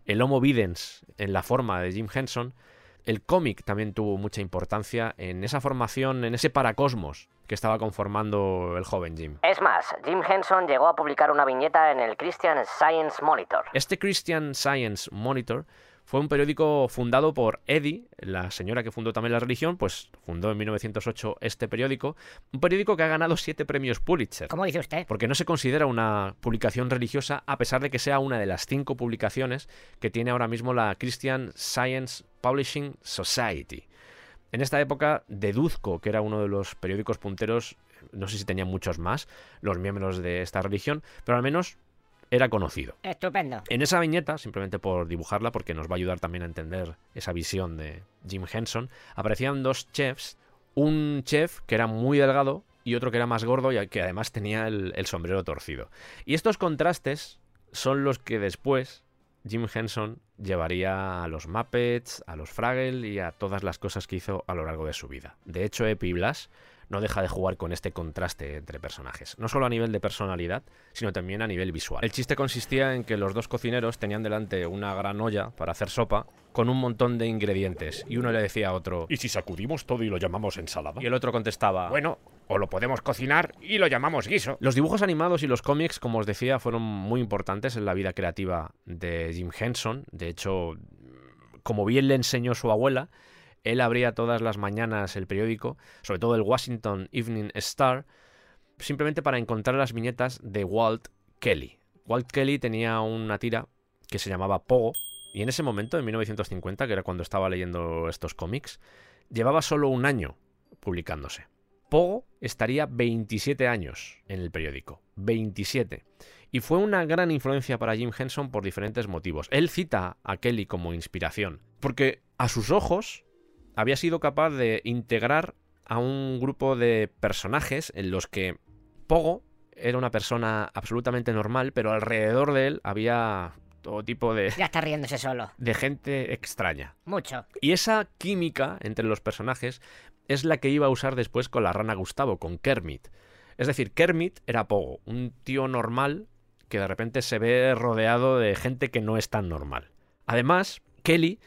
el Homo Videns en la forma de Jim Henson, el cómic también tuvo mucha importancia en esa formación, en ese paracosmos que estaba conformando el joven Jim. Es más, Jim Henson llegó a publicar una viñeta en el Christian Science Monitor. Este Christian Science Monitor fue un periódico fundado por Eddie, la señora que fundó también la religión, pues fundó en 1908 este periódico, un periódico que ha ganado siete premios Pulitzer. ¿Cómo dice usted? Porque no se considera una publicación religiosa a pesar de que sea una de las cinco publicaciones que tiene ahora mismo la Christian Science Publishing Society. En esta época deduzco que era uno de los periódicos punteros, no sé si tenían muchos más, los miembros de esta religión, pero al menos era conocido. Estupendo. En esa viñeta, simplemente por dibujarla, porque nos va a ayudar también a entender esa visión de Jim Henson, aparecían dos chefs, un chef que era muy delgado y otro que era más gordo y que además tenía el, el sombrero torcido. Y estos contrastes son los que después Jim Henson llevaría a los Muppets, a los Fraggle y a todas las cosas que hizo a lo largo de su vida. De hecho, Epi Blas no deja de jugar con este contraste entre personajes, no solo a nivel de personalidad, sino también a nivel visual. El chiste consistía en que los dos cocineros tenían delante una gran olla para hacer sopa con un montón de ingredientes y uno le decía a otro ¿Y si sacudimos todo y lo llamamos ensalada? y el otro contestaba Bueno, o lo podemos cocinar y lo llamamos guiso. Los dibujos animados y los cómics, como os decía, fueron muy importantes en la vida creativa de Jim Henson. De hecho, como bien le enseñó su abuela, él abría todas las mañanas el periódico, sobre todo el Washington Evening Star, simplemente para encontrar las viñetas de Walt Kelly. Walt Kelly tenía una tira que se llamaba Pogo, y en ese momento, en 1950, que era cuando estaba leyendo estos cómics, llevaba solo un año publicándose. Pogo estaría 27 años en el periódico. 27. Y fue una gran influencia para Jim Henson por diferentes motivos. Él cita a Kelly como inspiración, porque a sus ojos había sido capaz de integrar a un grupo de personajes en los que Pogo era una persona absolutamente normal, pero alrededor de él había todo tipo de, Ya está riéndose solo. de gente extraña. Mucho. Y esa química entre los personajes es la que iba a usar después con la rana Gustavo, con Kermit. Es decir, Kermit era Pogo, un tío normal que de repente se ve rodeado de gente que no es tan normal. Además, Kelly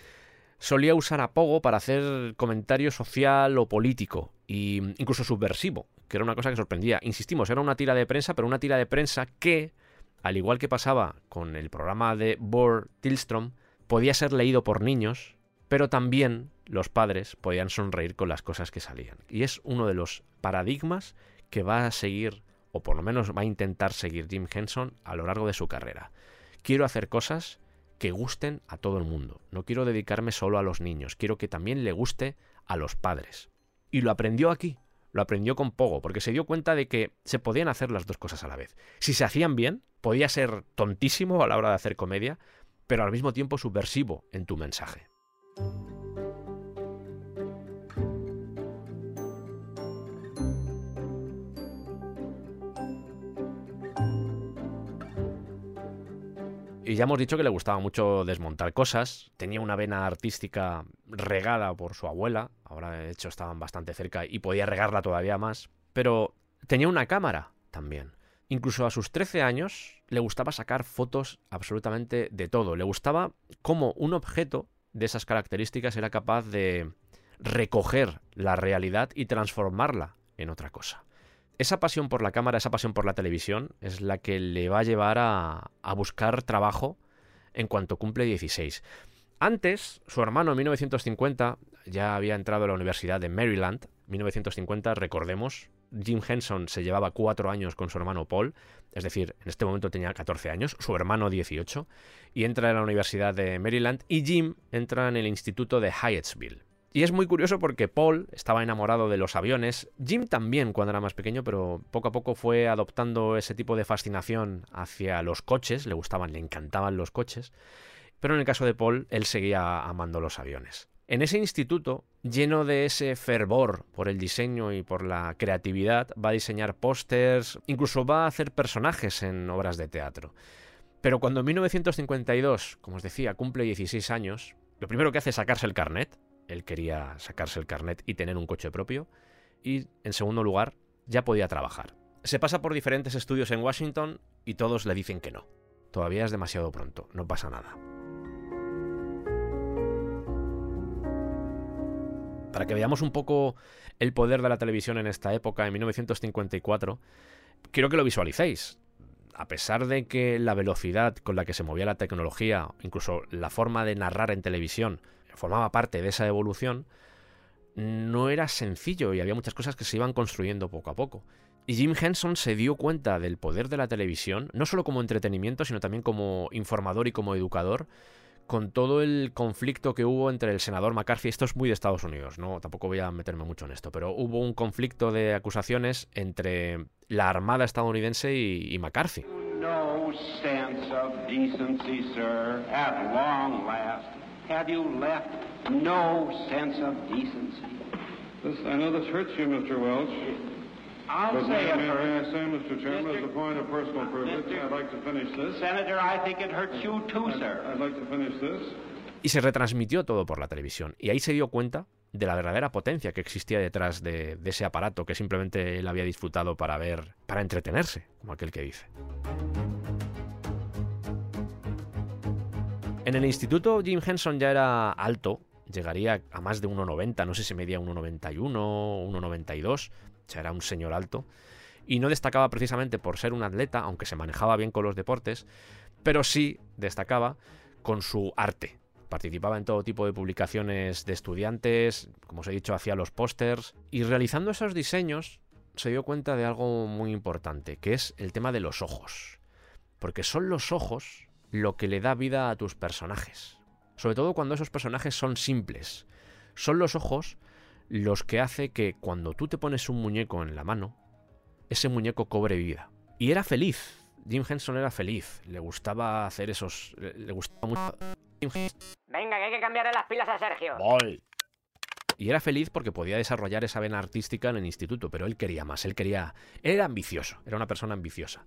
solía usar a para hacer comentario social o político, e incluso subversivo, que era una cosa que sorprendía. Insistimos, era una tira de prensa, pero una tira de prensa que, al igual que pasaba con el programa de Bor Tillstrom, podía ser leído por niños, pero también los padres podían sonreír con las cosas que salían. Y es uno de los paradigmas que va a seguir, o por lo menos va a intentar seguir Jim Henson a lo largo de su carrera. Quiero hacer cosas que gusten a todo el mundo. No quiero dedicarme solo a los niños, quiero que también le guste a los padres. Y lo aprendió aquí, lo aprendió con Pogo, porque se dio cuenta de que se podían hacer las dos cosas a la vez. Si se hacían bien, podía ser tontísimo a la hora de hacer comedia, pero al mismo tiempo subversivo en tu mensaje. Y ya hemos dicho que le gustaba mucho desmontar cosas, tenía una vena artística regada por su abuela, ahora de hecho estaban bastante cerca y podía regarla todavía más, pero tenía una cámara también. Incluso a sus 13 años le gustaba sacar fotos absolutamente de todo, le gustaba cómo un objeto de esas características era capaz de recoger la realidad y transformarla en otra cosa. Esa pasión por la cámara, esa pasión por la televisión, es la que le va a llevar a, buscar trabajo en cuanto cumple 16. Antes, su hermano en 1950 ya había entrado a la Universidad de Maryland. 1950, recordemos, Jim Henson se llevaba cuatro años con su hermano Paul, es decir, en este momento tenía 14 años, su hermano 18, y entra a la Universidad de Maryland y Jim entra en el Instituto de Hyattsville. Y es muy curioso porque Paul estaba enamorado de los aviones, Jim también cuando era más pequeño, pero poco a poco fue adoptando ese tipo de fascinación hacia los coches, le gustaban, le encantaban los coches, pero en el caso de Paul, él seguía amando los aviones. En ese instituto, lleno de ese fervor por el diseño y por la creatividad, va a diseñar pósters, incluso va a hacer personajes en obras de teatro. Pero cuando en 1952, como os decía, cumple 16 años, lo primero que hace es sacarse el carnet, él quería sacarse el carnet y tener un coche propio, y en segundo lugar, ya podía trabajar. Se pasa por diferentes estudios en Washington y todos le dicen que no. Todavía es demasiado pronto, no pasa nada. Para que veamos un poco el poder de la televisión en esta época, en 1954, quiero que lo visualicéis. a pesar de que la velocidad con la que se movía la tecnología, incluso la forma de narrar en televisión, formaba parte de esa evolución, no era sencillo y había muchas cosas que se iban construyendo poco a poco. Y Jim Henson se dio cuenta del poder de la televisión, no solo como entretenimiento, sino también como informador y como educador, con todo el conflicto que hubo entre el senador McCarthy. Esto es muy de Estados Unidos, no tampoco voy a meterme mucho en esto, pero hubo un conflicto de acusaciones entre la Armada estadounidense y, McCarthy. No sense of decency, sir, at long last. Have you left no sense of decency? This, I know this hurts you, Mr. Welch. I'll but say may, it may, hurts. may I say, Mr. Chairman, as a point of personal privilege, Mr. I'd like to finish this. Senator, I think it hurts you too, I'd, sir. I'd like to finish this. Y se retransmitió todo por la televisión. Y ahí se dio cuenta de la verdadera potencia que existía detrás de, de ese aparato que simplemente él había disfrutado para ver, para entretenerse, como aquel que dice. En el instituto Jim Henson ya era alto, llegaría a más de 1,90, no sé si medía 1,91, 1,92, o sea, era un señor alto, y no destacaba precisamente por ser un atleta, aunque se manejaba bien con los deportes, pero sí destacaba con su arte. Participaba en todo tipo de publicaciones de estudiantes, como os he dicho, hacía los pósters, y realizando esos diseños se dio cuenta de algo muy importante, que es el tema de los ojos. Porque son los ojos lo que le da vida a tus personajes. Sobre todo cuando esos personajes son simples. Son los ojos los que hace que cuando tú te pones un muñeco en la mano, ese muñeco cobre vida. Y era feliz. Jim Henson era feliz. Le gustaba hacer esos. Le, gustaba mucho. Venga, que hay que cambiarle las pilas a Sergio. Voy. Y era feliz porque podía desarrollar esa vena artística en el instituto, pero él quería más, él quería... Él era ambicioso, era una persona ambiciosa.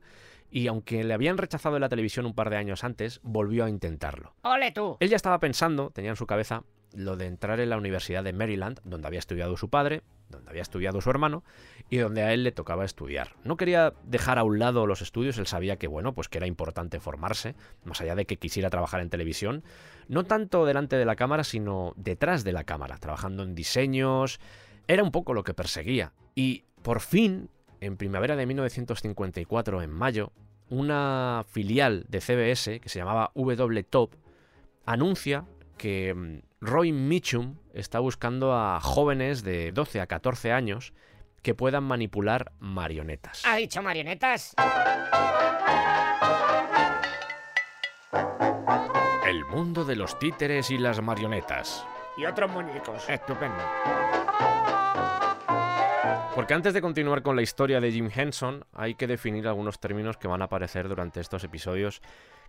Y aunque le habían rechazado en la televisión un par de años antes, volvió a intentarlo. ¡Ole tú! Él ya estaba pensando, tenía en su cabeza, lo de entrar en la Universidad de Maryland, donde había estudiado su padre, donde había estudiado su hermano, y donde a él le tocaba estudiar. No quería dejar a un lado los estudios, él sabía que, bueno, pues que era importante formarse, más allá de que quisiera trabajar en televisión, no tanto delante de la cámara, sino detrás de la cámara, trabajando en diseños. Era un poco lo que perseguía. Y por fin, en primavera de 1954, en mayo, una filial de CBS que se llamaba W Top anuncia que mm, Roy Mitchum está buscando a jóvenes de 12 a 14 años que puedan manipular marionetas. ¿Ha dicho marionetas? El mundo de los títeres y las marionetas. Y otros muñecos. Estupendo. Porque antes de continuar con la historia de Jim Henson, hay que definir algunos términos que van a aparecer durante estos episodios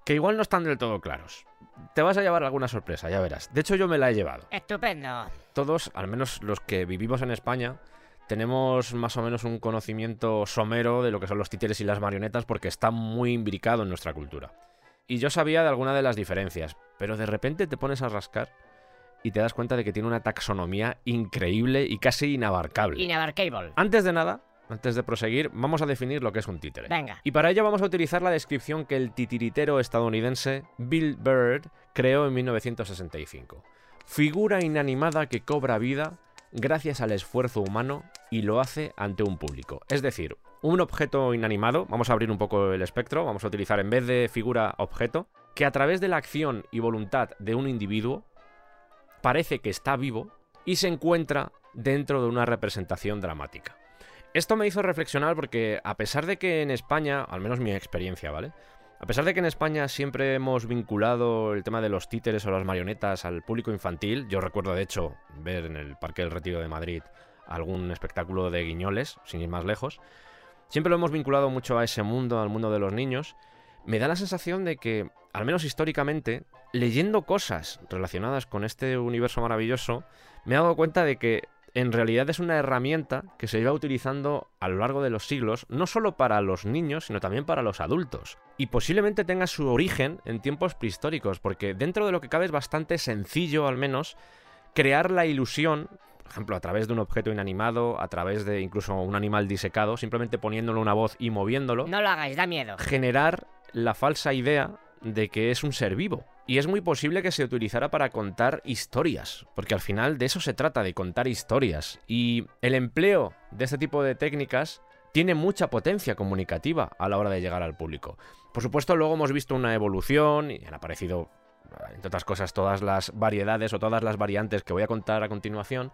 que igual no están del todo claros. Te vas a llevar alguna sorpresa, ya verás. De hecho, yo me la he llevado. Estupendo. Todos, al menos los que vivimos en España, tenemos más o menos un conocimiento somero de lo que son los títeres y las marionetas porque está muy imbricado en nuestra cultura. Y yo sabía de alguna de las diferencias, pero de repente te pones a rascar y te das cuenta de que tiene una taxonomía increíble y casi inabarcable. Inabarcable. Antes de nada, antes de proseguir, vamos a definir lo que es un títere. Venga. Y para ello vamos a utilizar la descripción que el titiritero estadounidense Bill Bird creó en 1965. Figura inanimada que cobra vida gracias al esfuerzo humano y lo hace ante un público. Es decir, un objeto inanimado, vamos a abrir un poco el espectro, vamos a utilizar en vez de figura objeto, que a través de la acción y voluntad de un individuo parece que está vivo y se encuentra dentro de una representación dramática. Esto me hizo reflexionar porque a pesar de que en España, al menos mi experiencia, ¿vale? A pesar de que en España siempre hemos vinculado el tema de los títeres o las marionetas al público infantil, yo recuerdo de hecho ver en el Parque del Retiro de Madrid algún espectáculo de guiñoles, sin ir más lejos, siempre lo hemos vinculado mucho a ese mundo, al mundo de los niños, me da la sensación de que, al menos históricamente, leyendo cosas relacionadas con este universo maravilloso, me he dado cuenta de que en realidad es una herramienta que se lleva utilizando a lo largo de los siglos, no solo para los niños, sino también para los adultos. Y posiblemente tenga su origen en tiempos prehistóricos, porque dentro de lo que cabe es bastante sencillo, al menos, crear la ilusión, por ejemplo, a través de un objeto inanimado, a través de incluso un animal disecado, simplemente poniéndole una voz y moviéndolo. No lo hagáis, da miedo. Generar la falsa idea de que es un ser vivo. Y es muy posible que se utilizara para contar historias, porque al final de eso se trata, de contar historias. Y el empleo de este tipo de técnicas tiene mucha potencia comunicativa a la hora de llegar al público. Por supuesto, luego hemos visto una evolución y han aparecido, entre otras cosas, todas las variedades o todas las variantes que voy a contar a continuación,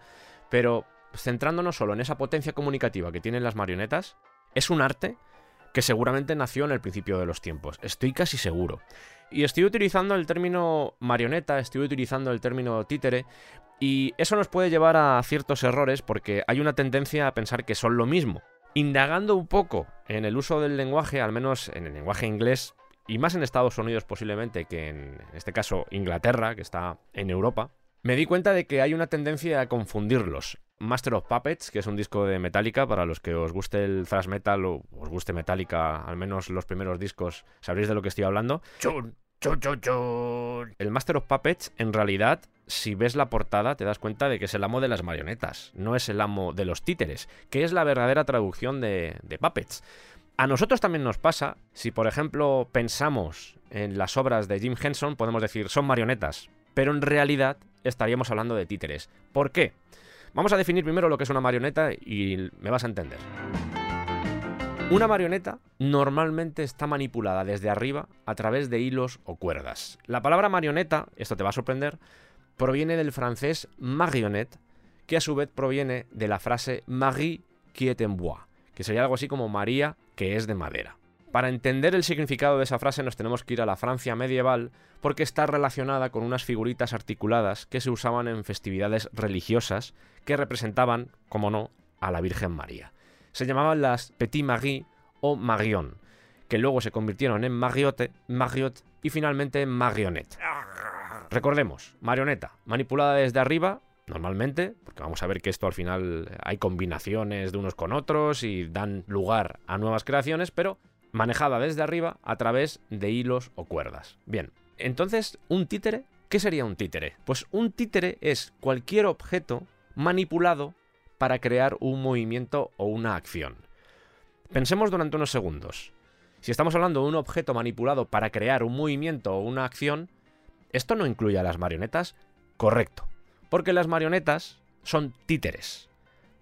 pero centrándonos solo en esa potencia comunicativa que tienen las marionetas, es un arte que seguramente nació en el principio de los tiempos, estoy casi seguro. Y estoy utilizando el término marioneta, estoy utilizando el término títere, y eso nos puede llevar a ciertos errores porque hay una tendencia a pensar que son lo mismo. Indagando un poco en el uso del lenguaje, al menos en el lenguaje inglés, y más en Estados Unidos posiblemente que en, este caso Inglaterra, que está en Europa, me di cuenta de que hay una tendencia a confundirlos. Master of Puppets, que es un disco de Metallica, para los que os guste el thrash metal o os guste Metallica, al menos los primeros discos, sabréis de lo que estoy hablando. Chun, chun, chun, chun. El Master of Puppets, en realidad, si ves la portada, te das cuenta de que es el amo de las marionetas, no es el amo de los títeres, que es la verdadera traducción de, de Puppets. A nosotros también nos pasa, si por ejemplo pensamos en las obras de Jim Henson, podemos decir son marionetas, pero en realidad estaríamos hablando de títeres. ¿Por qué? Vamos a definir primero lo que es una marioneta y me vas a entender. Una marioneta normalmente está manipulada desde arriba a través de hilos o cuerdas. La palabra marioneta, esto te va a sorprender, proviene del francés marionnette, que a su vez proviene de la frase Marie qui est en bois, que sería algo así como María que es de madera. Para entender el significado de esa frase nos tenemos que ir a la Francia medieval porque está relacionada con unas figuritas articuladas que se usaban en festividades religiosas que representaban, como no, a la Virgen María. Se llamaban las Petit Marie o Marion, que luego se convirtieron en Mariotte, Mariotte y finalmente en Marionette. Recordemos, marioneta, manipulada desde arriba, normalmente, porque vamos a ver que esto al final hay combinaciones de unos con otros y dan lugar a nuevas creaciones, pero manejada desde arriba a través de hilos o cuerdas. Bien, entonces, ¿un títere? ¿Qué sería un títere? Pues un títere es cualquier objeto manipulado para crear un movimiento o una acción. Pensemos durante unos segundos. Si estamos hablando de un objeto manipulado para crear un movimiento o una acción, ¿esto no incluye a las marionetas? Correcto, porque las marionetas son títeres.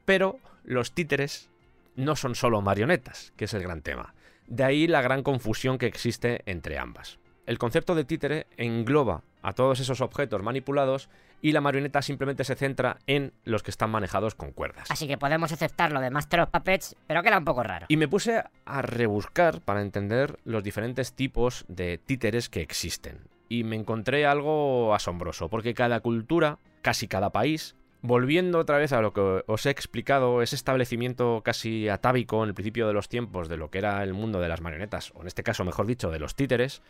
Pero los títeres no son solo marionetas, que es el gran tema. De ahí la gran confusión que existe entre ambas. El concepto de títere engloba a todos esos objetos manipulados y la marioneta simplemente se centra en los que están manejados con cuerdas. Así que podemos aceptar lo de Master of Puppets, pero queda un poco raro. Y me puse a rebuscar para entender los diferentes tipos de títeres que existen. Y me encontré algo asombroso, porque cada cultura, casi cada país, Volviendo otra vez a lo que os he explicado, ese establecimiento casi atávico en el principio de los tiempos de lo que era el mundo de las marionetas, o en este caso, mejor dicho, de los títeres,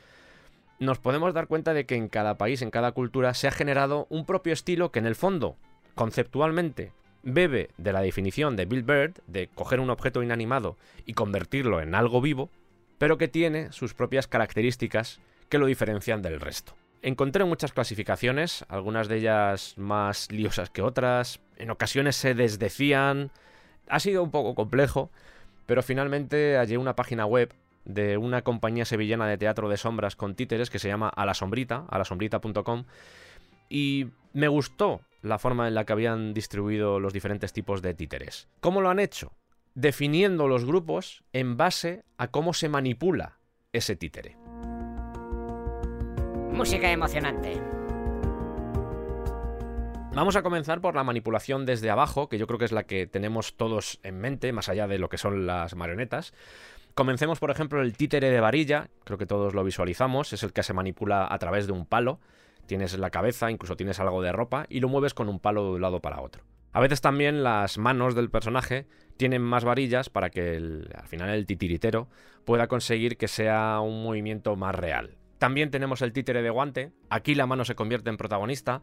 nos podemos dar cuenta de que en cada país, en cada cultura, se ha generado un propio estilo que en el fondo, conceptualmente, bebe de la definición de Bill Bird, de coger un objeto inanimado y convertirlo en algo vivo, pero que tiene sus propias características que lo diferencian del resto. Encontré muchas clasificaciones, algunas de ellas más liosas que otras, en ocasiones se desdecían, ha sido un poco complejo, pero finalmente hallé una página web de una compañía sevillana de teatro de sombras con títeres que se llama A la Sombrita, alasombrita.com, y me gustó la forma en la que habían distribuido los diferentes tipos de títeres. ¿Cómo lo han hecho? Definiendo los grupos en base a cómo se manipula ese títere. Música emocionante. Vamos a comenzar por la manipulación desde abajo, que yo creo que es la que tenemos todos en mente, más allá de lo que son las marionetas. Comencemos, por ejemplo, el títere de varilla, creo que todos lo visualizamos, es el que se manipula a través de un palo. Tienes la cabeza, incluso tienes algo de ropa, y lo mueves con un palo de un lado para otro. A veces también las manos del personaje tienen más varillas para que al final el titiritero pueda conseguir que sea un movimiento más real. También tenemos el títere de guante. Aquí la mano se convierte en protagonista.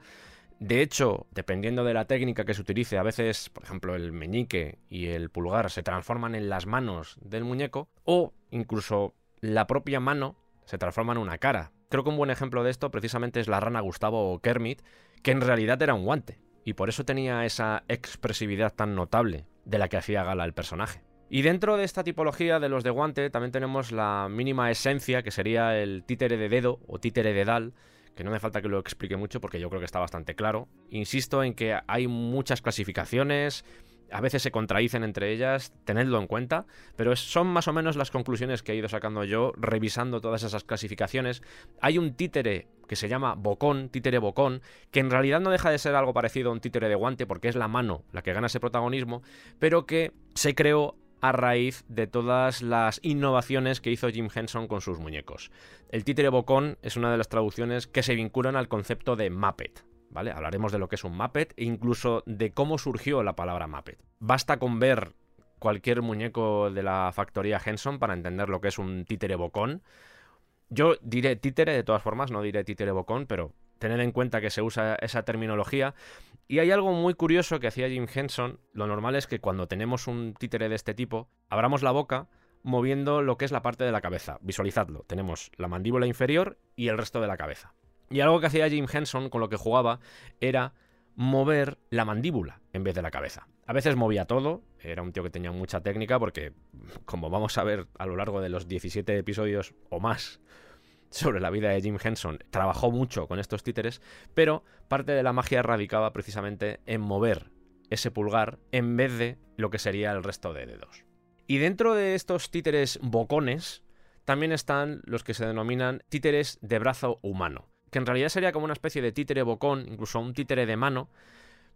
De hecho, dependiendo de la técnica que se utilice, a veces, por ejemplo, el meñique y el pulgar se transforman en las manos del muñeco o incluso la propia mano se transforma en una cara. Creo que un buen ejemplo de esto precisamente es la rana Gustavo o Kermit, que en realidad era un guante y por eso tenía esa expresividad tan notable de la que hacía gala el personaje. Y dentro de esta tipología de los de guante también tenemos la mínima esencia, que sería el títere de dedo o títere de dal, que no me falta que lo explique mucho porque yo creo que está bastante claro. Insisto en que hay muchas clasificaciones a veces se contradicen entre ellas, tenedlo en cuenta, pero son más o menos las conclusiones que he ido sacando yo revisando todas esas clasificaciones. Hay un títere que se llama bocón, títere bocón, que en realidad no deja de ser algo parecido a un títere de guante porque es la mano la que gana ese protagonismo, pero que se creó a raíz de todas las innovaciones que hizo Jim Henson con sus muñecos. El títere bocón es una de las traducciones que se vinculan al concepto de Muppet, ¿vale? Hablaremos de lo que es un Muppet e incluso de cómo surgió la palabra Muppet. Basta con ver cualquier muñeco de la factoría Henson para entender lo que es un títere bocón. Yo diré títere de todas formas, no diré títere bocón, pero tener en cuenta que se usa esa terminología. Y hay algo muy curioso que hacía Jim Henson. Lo normal es que cuando tenemos un títere de este tipo, abramos la boca moviendo lo que es la parte de la cabeza. Visualizadlo. Tenemos la mandíbula inferior y el resto de la cabeza. Y algo que hacía Jim Henson con lo que jugaba era mover la mandíbula en vez de la cabeza. A veces movía todo, era un tío que tenía mucha técnica porque, como vamos a ver a lo largo de los 17 episodios o más sobre la vida de Jim Henson, trabajó mucho con estos títeres, pero parte de la magia radicaba precisamente en mover ese pulgar en vez de lo que sería el resto de dedos. Y dentro de estos títeres bocones, también están los que se denominan títeres de brazo humano que en realidad sería como una especie de títere bocón, incluso un títere de mano,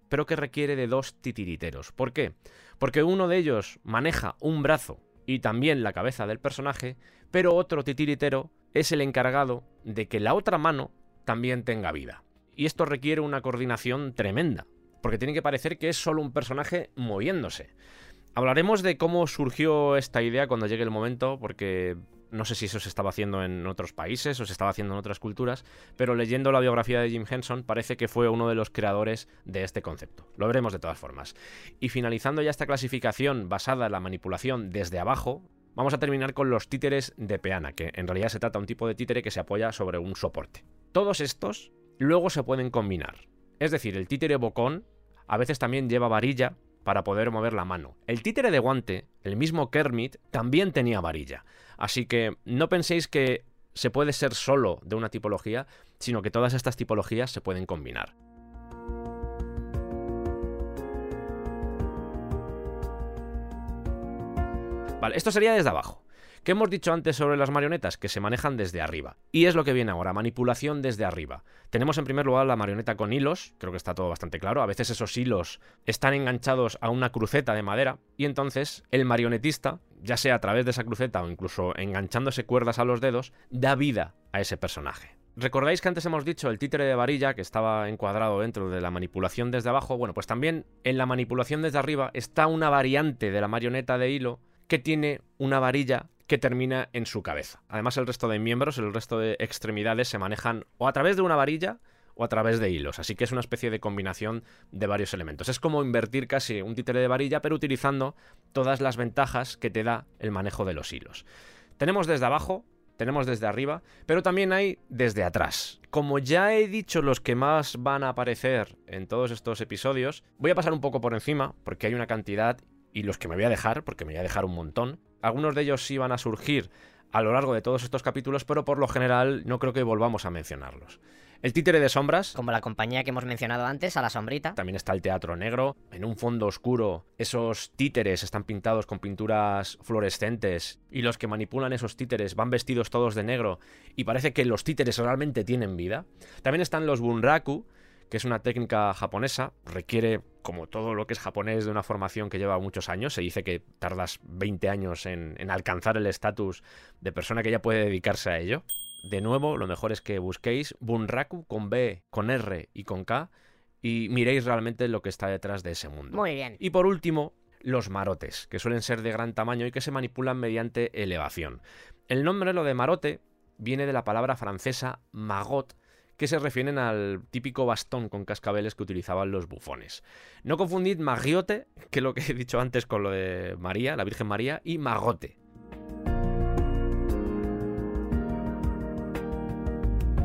pero que requiere de dos titiriteros. ¿Por qué? Porque uno de ellos maneja un brazo y también la cabeza del personaje, pero otro titiritero es el encargado de que la otra mano también tenga vida. Y esto requiere una coordinación tremenda, porque tiene que parecer que es solo un personaje moviéndose. Hablaremos de cómo surgió esta idea cuando llegue el momento, porque no sé si eso se estaba haciendo en otros países o se estaba haciendo en otras culturas, pero leyendo la biografía de Jim Henson parece que fue uno de los creadores de este concepto. Lo veremos de todas formas. Y finalizando ya esta clasificación basada en la manipulación desde abajo, vamos a terminar con los títeres de peana, que en realidad se trata de un tipo de títere que se apoya sobre un soporte. Todos estos luego se pueden combinar. Es decir, el títere bocón a veces también lleva varilla para poder mover la mano. El títere de guante, el mismo Kermit, también tenía varilla. Así que no penséis que se puede ser solo de una tipología, sino que todas estas tipologías se pueden combinar. Vale, esto sería desde abajo. ¿Qué hemos dicho antes sobre las marionetas? Que se manejan desde arriba. Y es lo que viene ahora, manipulación desde arriba. Tenemos en primer lugar la marioneta con hilos, creo que está todo bastante claro. A veces esos hilos están enganchados a una cruceta de madera y entonces el marionetista, ya sea a través de esa cruceta o incluso enganchándose cuerdas a los dedos, da vida a ese personaje. ¿Recordáis que antes hemos dicho el títere de varilla que estaba encuadrado dentro de la manipulación desde abajo? Bueno, pues también en la manipulación desde arriba está una variante de la marioneta de hilo que tiene una varilla que termina en su cabeza. Además, el resto de miembros, el resto de extremidades se manejan o a través de una varilla o a través de hilos, así que es una especie de combinación de varios elementos. Es como invertir casi un títere de varilla, pero utilizando todas las ventajas que te da el manejo de los hilos. Tenemos desde abajo, tenemos desde arriba, pero también hay desde atrás. Como ya he dicho los que más van a aparecer en todos estos episodios, voy a pasar un poco por encima, porque hay una cantidad, y los que me voy a dejar, porque me voy a dejar un montón, algunos de ellos sí van a surgir a lo largo de todos estos capítulos, pero por lo general no creo que volvamos a mencionarlos. El títere de sombras. Como la compañía que hemos mencionado antes, a la sombrita. También está el teatro negro. En un fondo oscuro, esos títeres están pintados con pinturas fluorescentes. Y los que manipulan esos títeres van vestidos todos de negro. Y parece que los títeres realmente tienen vida. También están los bunraku, que es una técnica japonesa, requiere, como todo lo que es japonés, de una formación que lleva muchos años. Se dice que tardas 20 años en, alcanzar el estatus de persona que ya puede dedicarse a ello. De nuevo, lo mejor es que busquéis Bunraku con B, con R y con K y miréis realmente lo que está detrás de ese mundo. Muy bien. Y por último, los marotes, que suelen ser de gran tamaño y que se manipulan mediante elevación. El nombre, lo de marote, viene de la palabra francesa magot, que se refieren al típico bastón con cascabeles que utilizaban los bufones. No confundid magiote, que es lo que he dicho antes con lo de María, la Virgen María, y magote.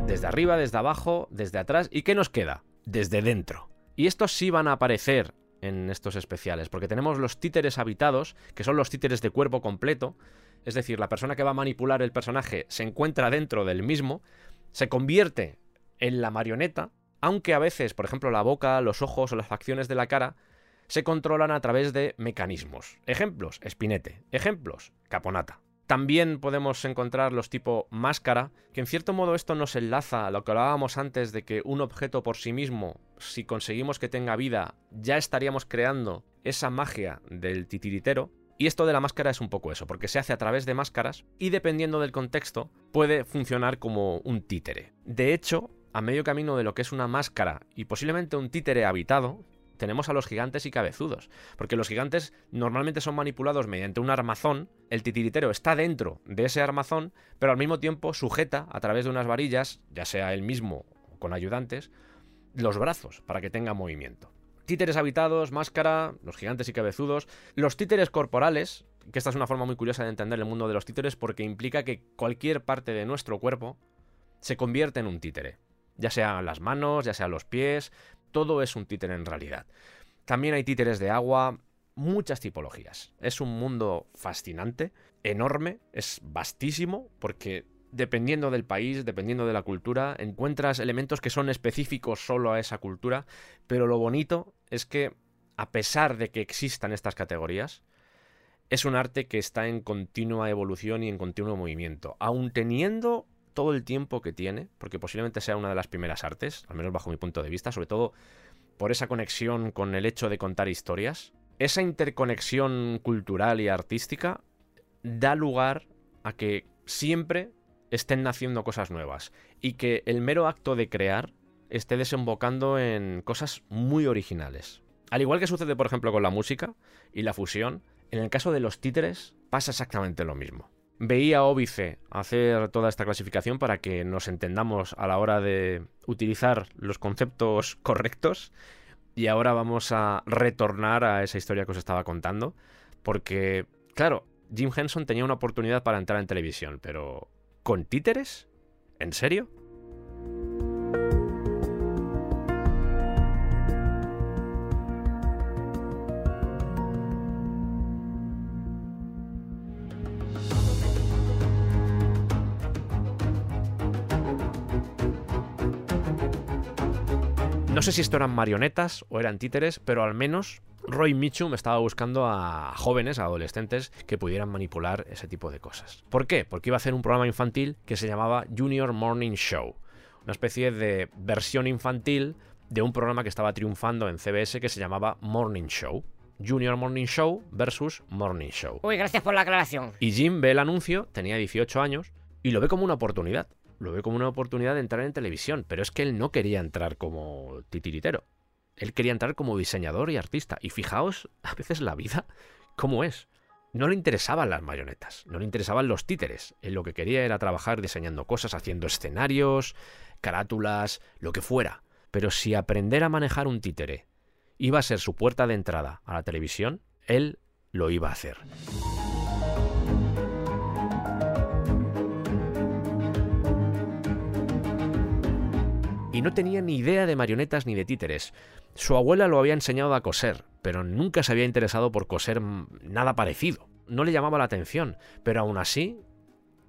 Desde arriba, desde abajo, desde atrás, ¿y qué nos queda? Desde dentro. Y estos sí van a aparecer en estos especiales, porque tenemos los títeres habitados, que son los títeres de cuerpo completo, es decir, la persona que va a manipular el personaje se encuentra dentro del mismo, se convierte en la marioneta, aunque a veces, por ejemplo, la boca, los ojos o las facciones de la cara se controlan a través de mecanismos. Ejemplos, espinete. Ejemplos, caponata. También podemos encontrar los tipo máscara, que en cierto modo esto nos enlaza a lo que hablábamos antes de que un objeto por sí mismo, si conseguimos que tenga vida, ya estaríamos creando esa magia del titiritero. Y esto de la máscara es un poco eso, porque se hace a través de máscaras y dependiendo del contexto puede funcionar como un títere. De hecho, a medio camino de lo que es una máscara y posiblemente un títere habitado, tenemos a los gigantes y cabezudos. Porque los gigantes normalmente son manipulados mediante un armazón, el titiritero está dentro de ese armazón, pero al mismo tiempo sujeta a través de unas varillas, ya sea él mismo o con ayudantes, los brazos para que tenga movimiento. Títeres habitados, máscara, los gigantes y cabezudos, los títeres corporales, que esta es una forma muy curiosa de entender el mundo de los títeres porque implica que cualquier parte de nuestro cuerpo se convierte en un títere. Ya sea las manos, ya sea los pies, todo es un títere en realidad. También hay títeres de agua, muchas tipologías. Es un mundo fascinante, enorme, es vastísimo, porque dependiendo del país, dependiendo de la cultura, encuentras elementos que son específicos solo a esa cultura, pero lo bonito es que, a pesar de que existan estas categorías, es un arte que está en continua evolución y en continuo movimiento, aun teniendo todo el tiempo que tiene, porque posiblemente sea una de las primeras artes, al menos bajo mi punto de vista, sobre todo por esa conexión con el hecho de contar historias, esa interconexión cultural y artística da lugar a que siempre estén naciendo cosas nuevas y que el mero acto de crear esté desembocando en cosas muy originales. Al igual que sucede, por ejemplo, con la música y la fusión, en el caso de los títeres pasa exactamente lo mismo veía óbice hacer toda esta clasificación para que nos entendamos a la hora de utilizar los conceptos correctos. Y ahora vamos a retornar a esa historia que os estaba contando. Porque, claro, Jim Henson tenía una oportunidad para entrar en televisión, pero ¿con títeres? ¿En serio? Sé si esto eran marionetas o eran títeres, pero al menos Roy Mitchum estaba buscando a jóvenes, a adolescentes que pudieran manipular ese tipo de cosas. ¿Por qué? Porque iba a hacer un programa infantil que se llamaba Junior Morning Show, una especie de versión infantil de un programa que estaba triunfando en CBS que se llamaba Morning Show. Junior Morning Show versus Morning Show. Uy, gracias por la aclaración. Y Jim ve el anuncio, tenía 18 años, y lo ve como una oportunidad lo ve como una oportunidad de entrar en televisión, pero es que él no quería entrar como titiritero. Él quería entrar como diseñador y artista. Y fijaos, a veces la vida, cómo es. No le interesaban las marionetas, no le interesaban los títeres. Él lo que quería era trabajar diseñando cosas, haciendo escenarios, carátulas, lo que fuera. Pero si aprender a manejar un títere iba a ser su puerta de entrada a la televisión, él lo iba a hacer. Y no tenía ni idea de marionetas ni de títeres. Su abuela lo había enseñado a coser, pero nunca se había interesado por coser nada parecido. No le llamaba la atención, pero aún así,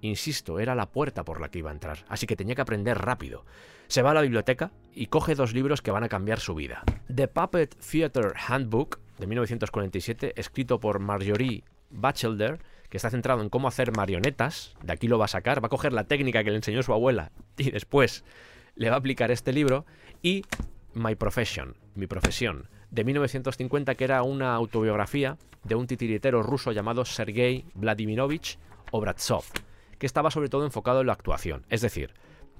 insisto, era la puerta por la que iba a entrar, así que tenía que aprender rápido. Se va a la biblioteca y coge dos libros que van a cambiar su vida. The Puppet Theater Handbook, de 1947, escrito por Marjorie Batchelder, que está centrado en cómo hacer marionetas, de aquí lo va a sacar, va a coger la técnica que le enseñó su abuela y después le va a aplicar este libro y My Profession, mi profesión, de 1950, que era una autobiografía de un titiritero ruso llamado Sergei Vladimirovich Obratsov, que estaba sobre todo enfocado en la actuación, es decir,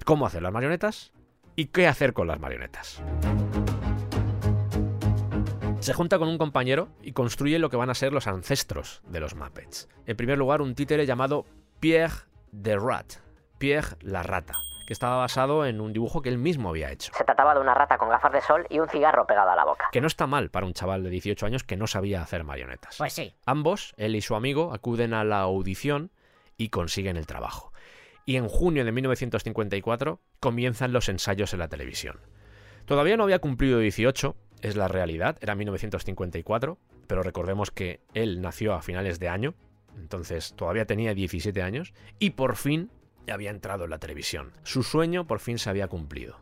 cómo hacer las marionetas y qué hacer con las marionetas. Se junta con un compañero y construye lo que van a ser los ancestros de los Muppets. En primer lugar, un títere llamado Pierre the Rat, Pierre la rata, que estaba basado en un dibujo que él mismo había hecho. Se trataba de una rata con gafas de sol y un cigarro pegado a la boca. Que no está mal para un chaval de 18 años que no sabía hacer marionetas. Pues sí. Ambos, él y su amigo, acuden a la audición y consiguen el trabajo. Y en junio de 1954 comienzan los ensayos en la televisión. Todavía no había cumplido 18, es la realidad, era 1954, pero recordemos que él nació a finales de año, entonces todavía tenía 17 años, y por fin había entrado en la televisión. Su sueño por fin se había cumplido.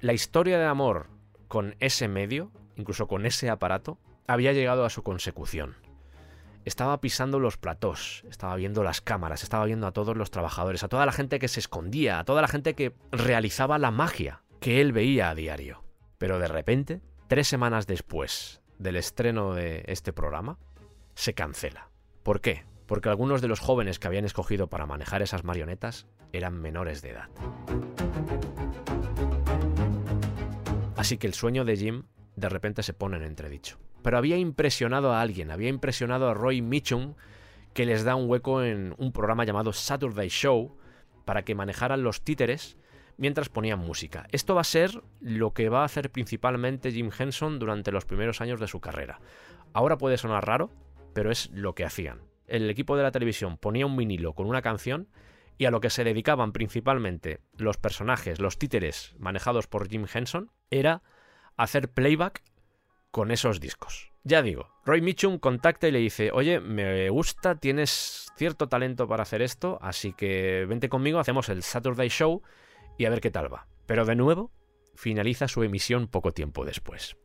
La historia de amor con ese medio, incluso con ese aparato, había llegado a su consecución. Estaba pisando los platós, estaba viendo las cámaras, estaba viendo a todos los trabajadores, a toda la gente que se escondía, a toda la gente que realizaba la magia que él veía a diario. Pero de repente, tres semanas después del estreno de este programa, se cancela. ¿Por qué? Porque algunos de los jóvenes que habían escogido para manejar esas marionetas eran menores de edad. Así que el sueño de Jim de repente se pone en entredicho. Pero había impresionado a alguien, había impresionado a Roy Mitchum, que les da un hueco en un programa llamado Saturday Show para que manejaran los títeres mientras ponían música. Esto va a ser lo que va a hacer principalmente Jim Henson durante los primeros años de su carrera. Ahora puede sonar raro, pero es lo que hacían. El equipo de la televisión ponía un vinilo con una canción y a lo que se dedicaban principalmente los personajes, los títeres manejados por Jim Henson, era hacer playback con esos discos. Ya digo, Roy Mitchum contacta y le dice, oye, me gusta, tienes cierto talento para hacer esto, así que vente conmigo, hacemos el Saturday Show y a ver qué tal va. Pero de nuevo, finaliza su emisión poco tiempo después.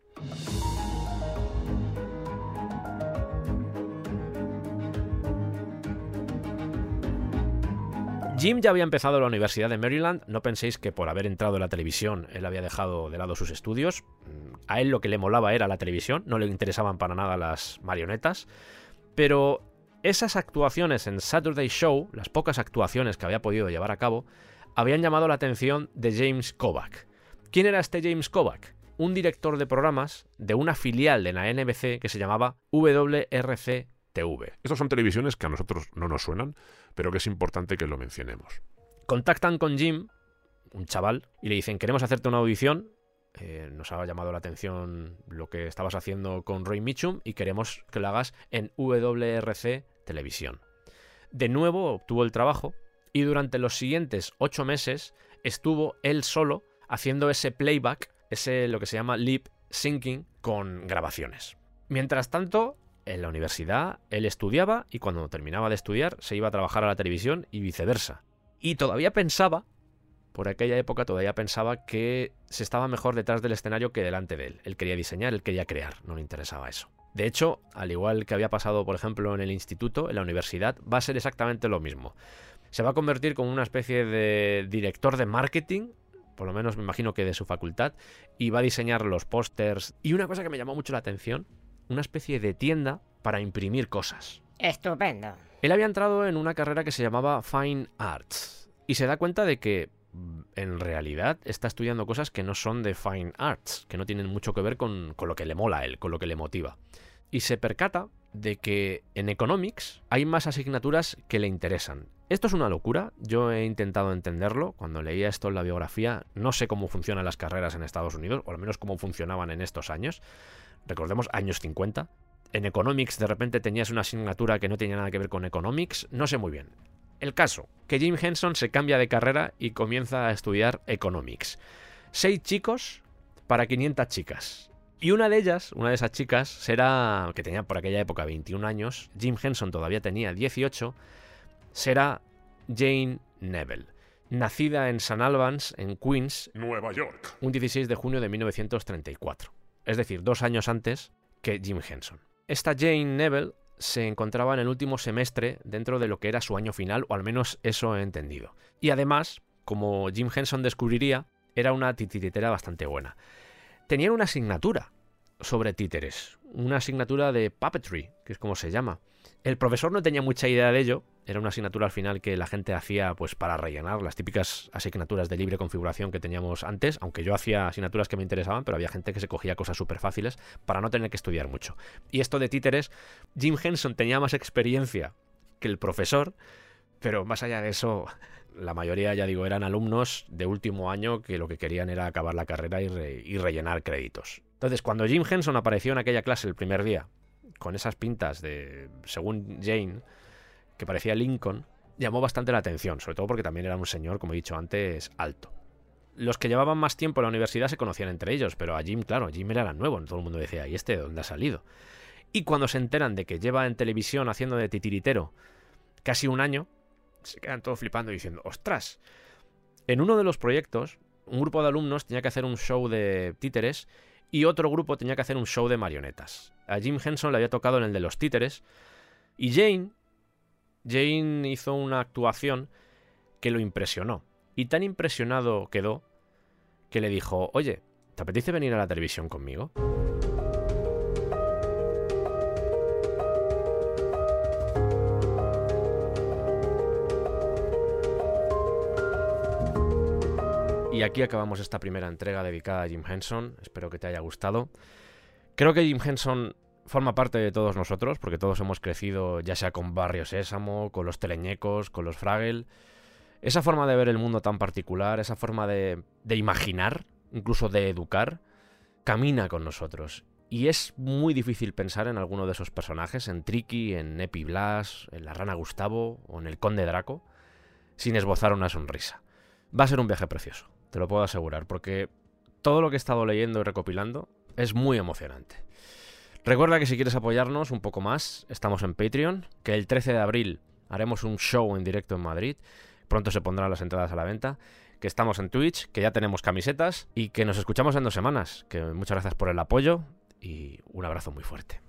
Jim ya había empezado la Universidad de Maryland, no penséis que por haber entrado en la televisión él había dejado de lado sus estudios, a él lo que le molaba era la televisión, no le interesaban para nada las marionetas, pero esas actuaciones en Saturday Show, las pocas actuaciones que había podido llevar a cabo, habían llamado la atención de James Kovac. ¿Quién era este James Kovac? Un director de programas de una filial de la NBC que se llamaba WRC TV. Estas son televisiones que a nosotros no nos suenan, pero que es importante que lo mencionemos. Contactan con Jim, un chaval, y le dicen, queremos hacerte una audición, eh, nos ha llamado la atención lo que estabas haciendo con Roy Mitchum y queremos que lo hagas en WRC Televisión. De nuevo obtuvo el trabajo y durante los siguientes ocho meses estuvo él solo haciendo ese playback, ese lo que se llama lip syncing con grabaciones. Mientras tanto, en la universidad él estudiaba y cuando terminaba de estudiar se iba a trabajar a la televisión y viceversa. Y todavía pensaba, por aquella época todavía pensaba que se estaba mejor detrás del escenario que delante de él. Él quería diseñar, él quería crear, no le interesaba eso. De hecho, al igual que había pasado, por ejemplo, en el instituto, en la universidad, va a ser exactamente lo mismo. Se va a convertir como una especie de director de marketing por lo menos me imagino que de su facultad, y va a diseñar los pósters. Y una cosa que me llamó mucho la atención una especie de tienda para imprimir cosas. Estupendo. Él había entrado en una carrera que se llamaba Fine Arts y se da cuenta de que mm, en realidad está estudiando cosas que no son de Fine Arts, que no tienen mucho que ver con, con lo que le mola a él, con lo que le motiva. Y se percata de que en Economics hay más asignaturas que le interesan. Esto es una locura, yo he intentado entenderlo, cuando leía esto en la biografía, no sé cómo funcionan las carreras en Estados Unidos, o al menos cómo funcionaban en estos años, recordemos, años 50. En Economics de repente tenías una asignatura que no tenía nada que ver con Economics, no sé muy bien. El caso, que Jim Henson se cambia de carrera y comienza a estudiar Economics. Seis chicos para 500 chicas. Y una de ellas, una de esas chicas, será, que tenía por aquella época 21 años, Jim Henson todavía tenía 18, será Jane Neville, nacida en St. Albans, en Queens, Nueva York, un 16 de junio de 1934 es decir, dos años antes que Jim Henson. Esta Jane Neville se encontraba en el último semestre dentro de lo que era su año final, o al menos eso he entendido. Y además, como Jim Henson descubriría, era una titiritera bastante buena. Tenían una asignatura sobre títeres, una asignatura de puppetry, que es como se llama. El profesor no tenía mucha idea de ello, era una asignatura al final que la gente hacía pues para rellenar las típicas asignaturas de libre configuración que teníamos antes, aunque yo hacía asignaturas que me interesaban, pero había gente que se cogía cosas súper fáciles para no tener que estudiar mucho. Y esto de títeres, Jim Henson tenía más experiencia que el profesor, pero más allá de eso, la mayoría, ya digo, eran alumnos de último año que lo que querían era acabar la carrera y, y rellenar créditos. Entonces, cuando Jim Henson apareció en aquella clase el primer día, con esas pintas de, según Jane, que parecía Lincoln, llamó bastante la atención, sobre todo porque también era un señor, como he dicho antes, alto. Los que llevaban más tiempo en la universidad se conocían entre ellos, pero a Jim, claro, Jim era nuevo, todo el mundo decía, ¿y este de dónde ha salido? Y cuando se enteran de que lleva en televisión haciendo de titiritero casi un año, se quedan todos flipando y diciendo, ostras, en uno de los proyectos, un grupo de alumnos tenía que hacer un show de títeres y otro grupo tenía que hacer un show de marionetas. A Jim Henson le había tocado en el de los títeres y Jane, Jane hizo una actuación que lo impresionó. Y tan impresionado quedó que le dijo, oye, ¿te apetece venir a la televisión conmigo? Y aquí acabamos esta primera entrega dedicada a Jim Henson. Espero que te haya gustado. Creo que Jim Henson forma parte de todos nosotros, porque todos hemos crecido ya sea con Barrio Sésamo, con los teleñecos, con los Fraggle. Esa forma de ver el mundo tan particular, esa forma de, imaginar, incluso de educar, camina con nosotros. Y es muy difícil pensar en alguno de esos personajes, en Tricky, en Epi Blas, en la Rana Gustavo o en el Conde Draco, sin esbozar una sonrisa. Va a ser un viaje precioso te lo puedo asegurar, porque todo lo que he estado leyendo y recopilando es muy emocionante. Recuerda que si quieres apoyarnos un poco más, estamos en Patreon, que el 13 de abril haremos un show en directo en Madrid, pronto se pondrán las entradas a la venta, que estamos en Twitch, que ya tenemos camisetas y que nos escuchamos en dos semanas, que muchas gracias por el apoyo y un abrazo muy fuerte.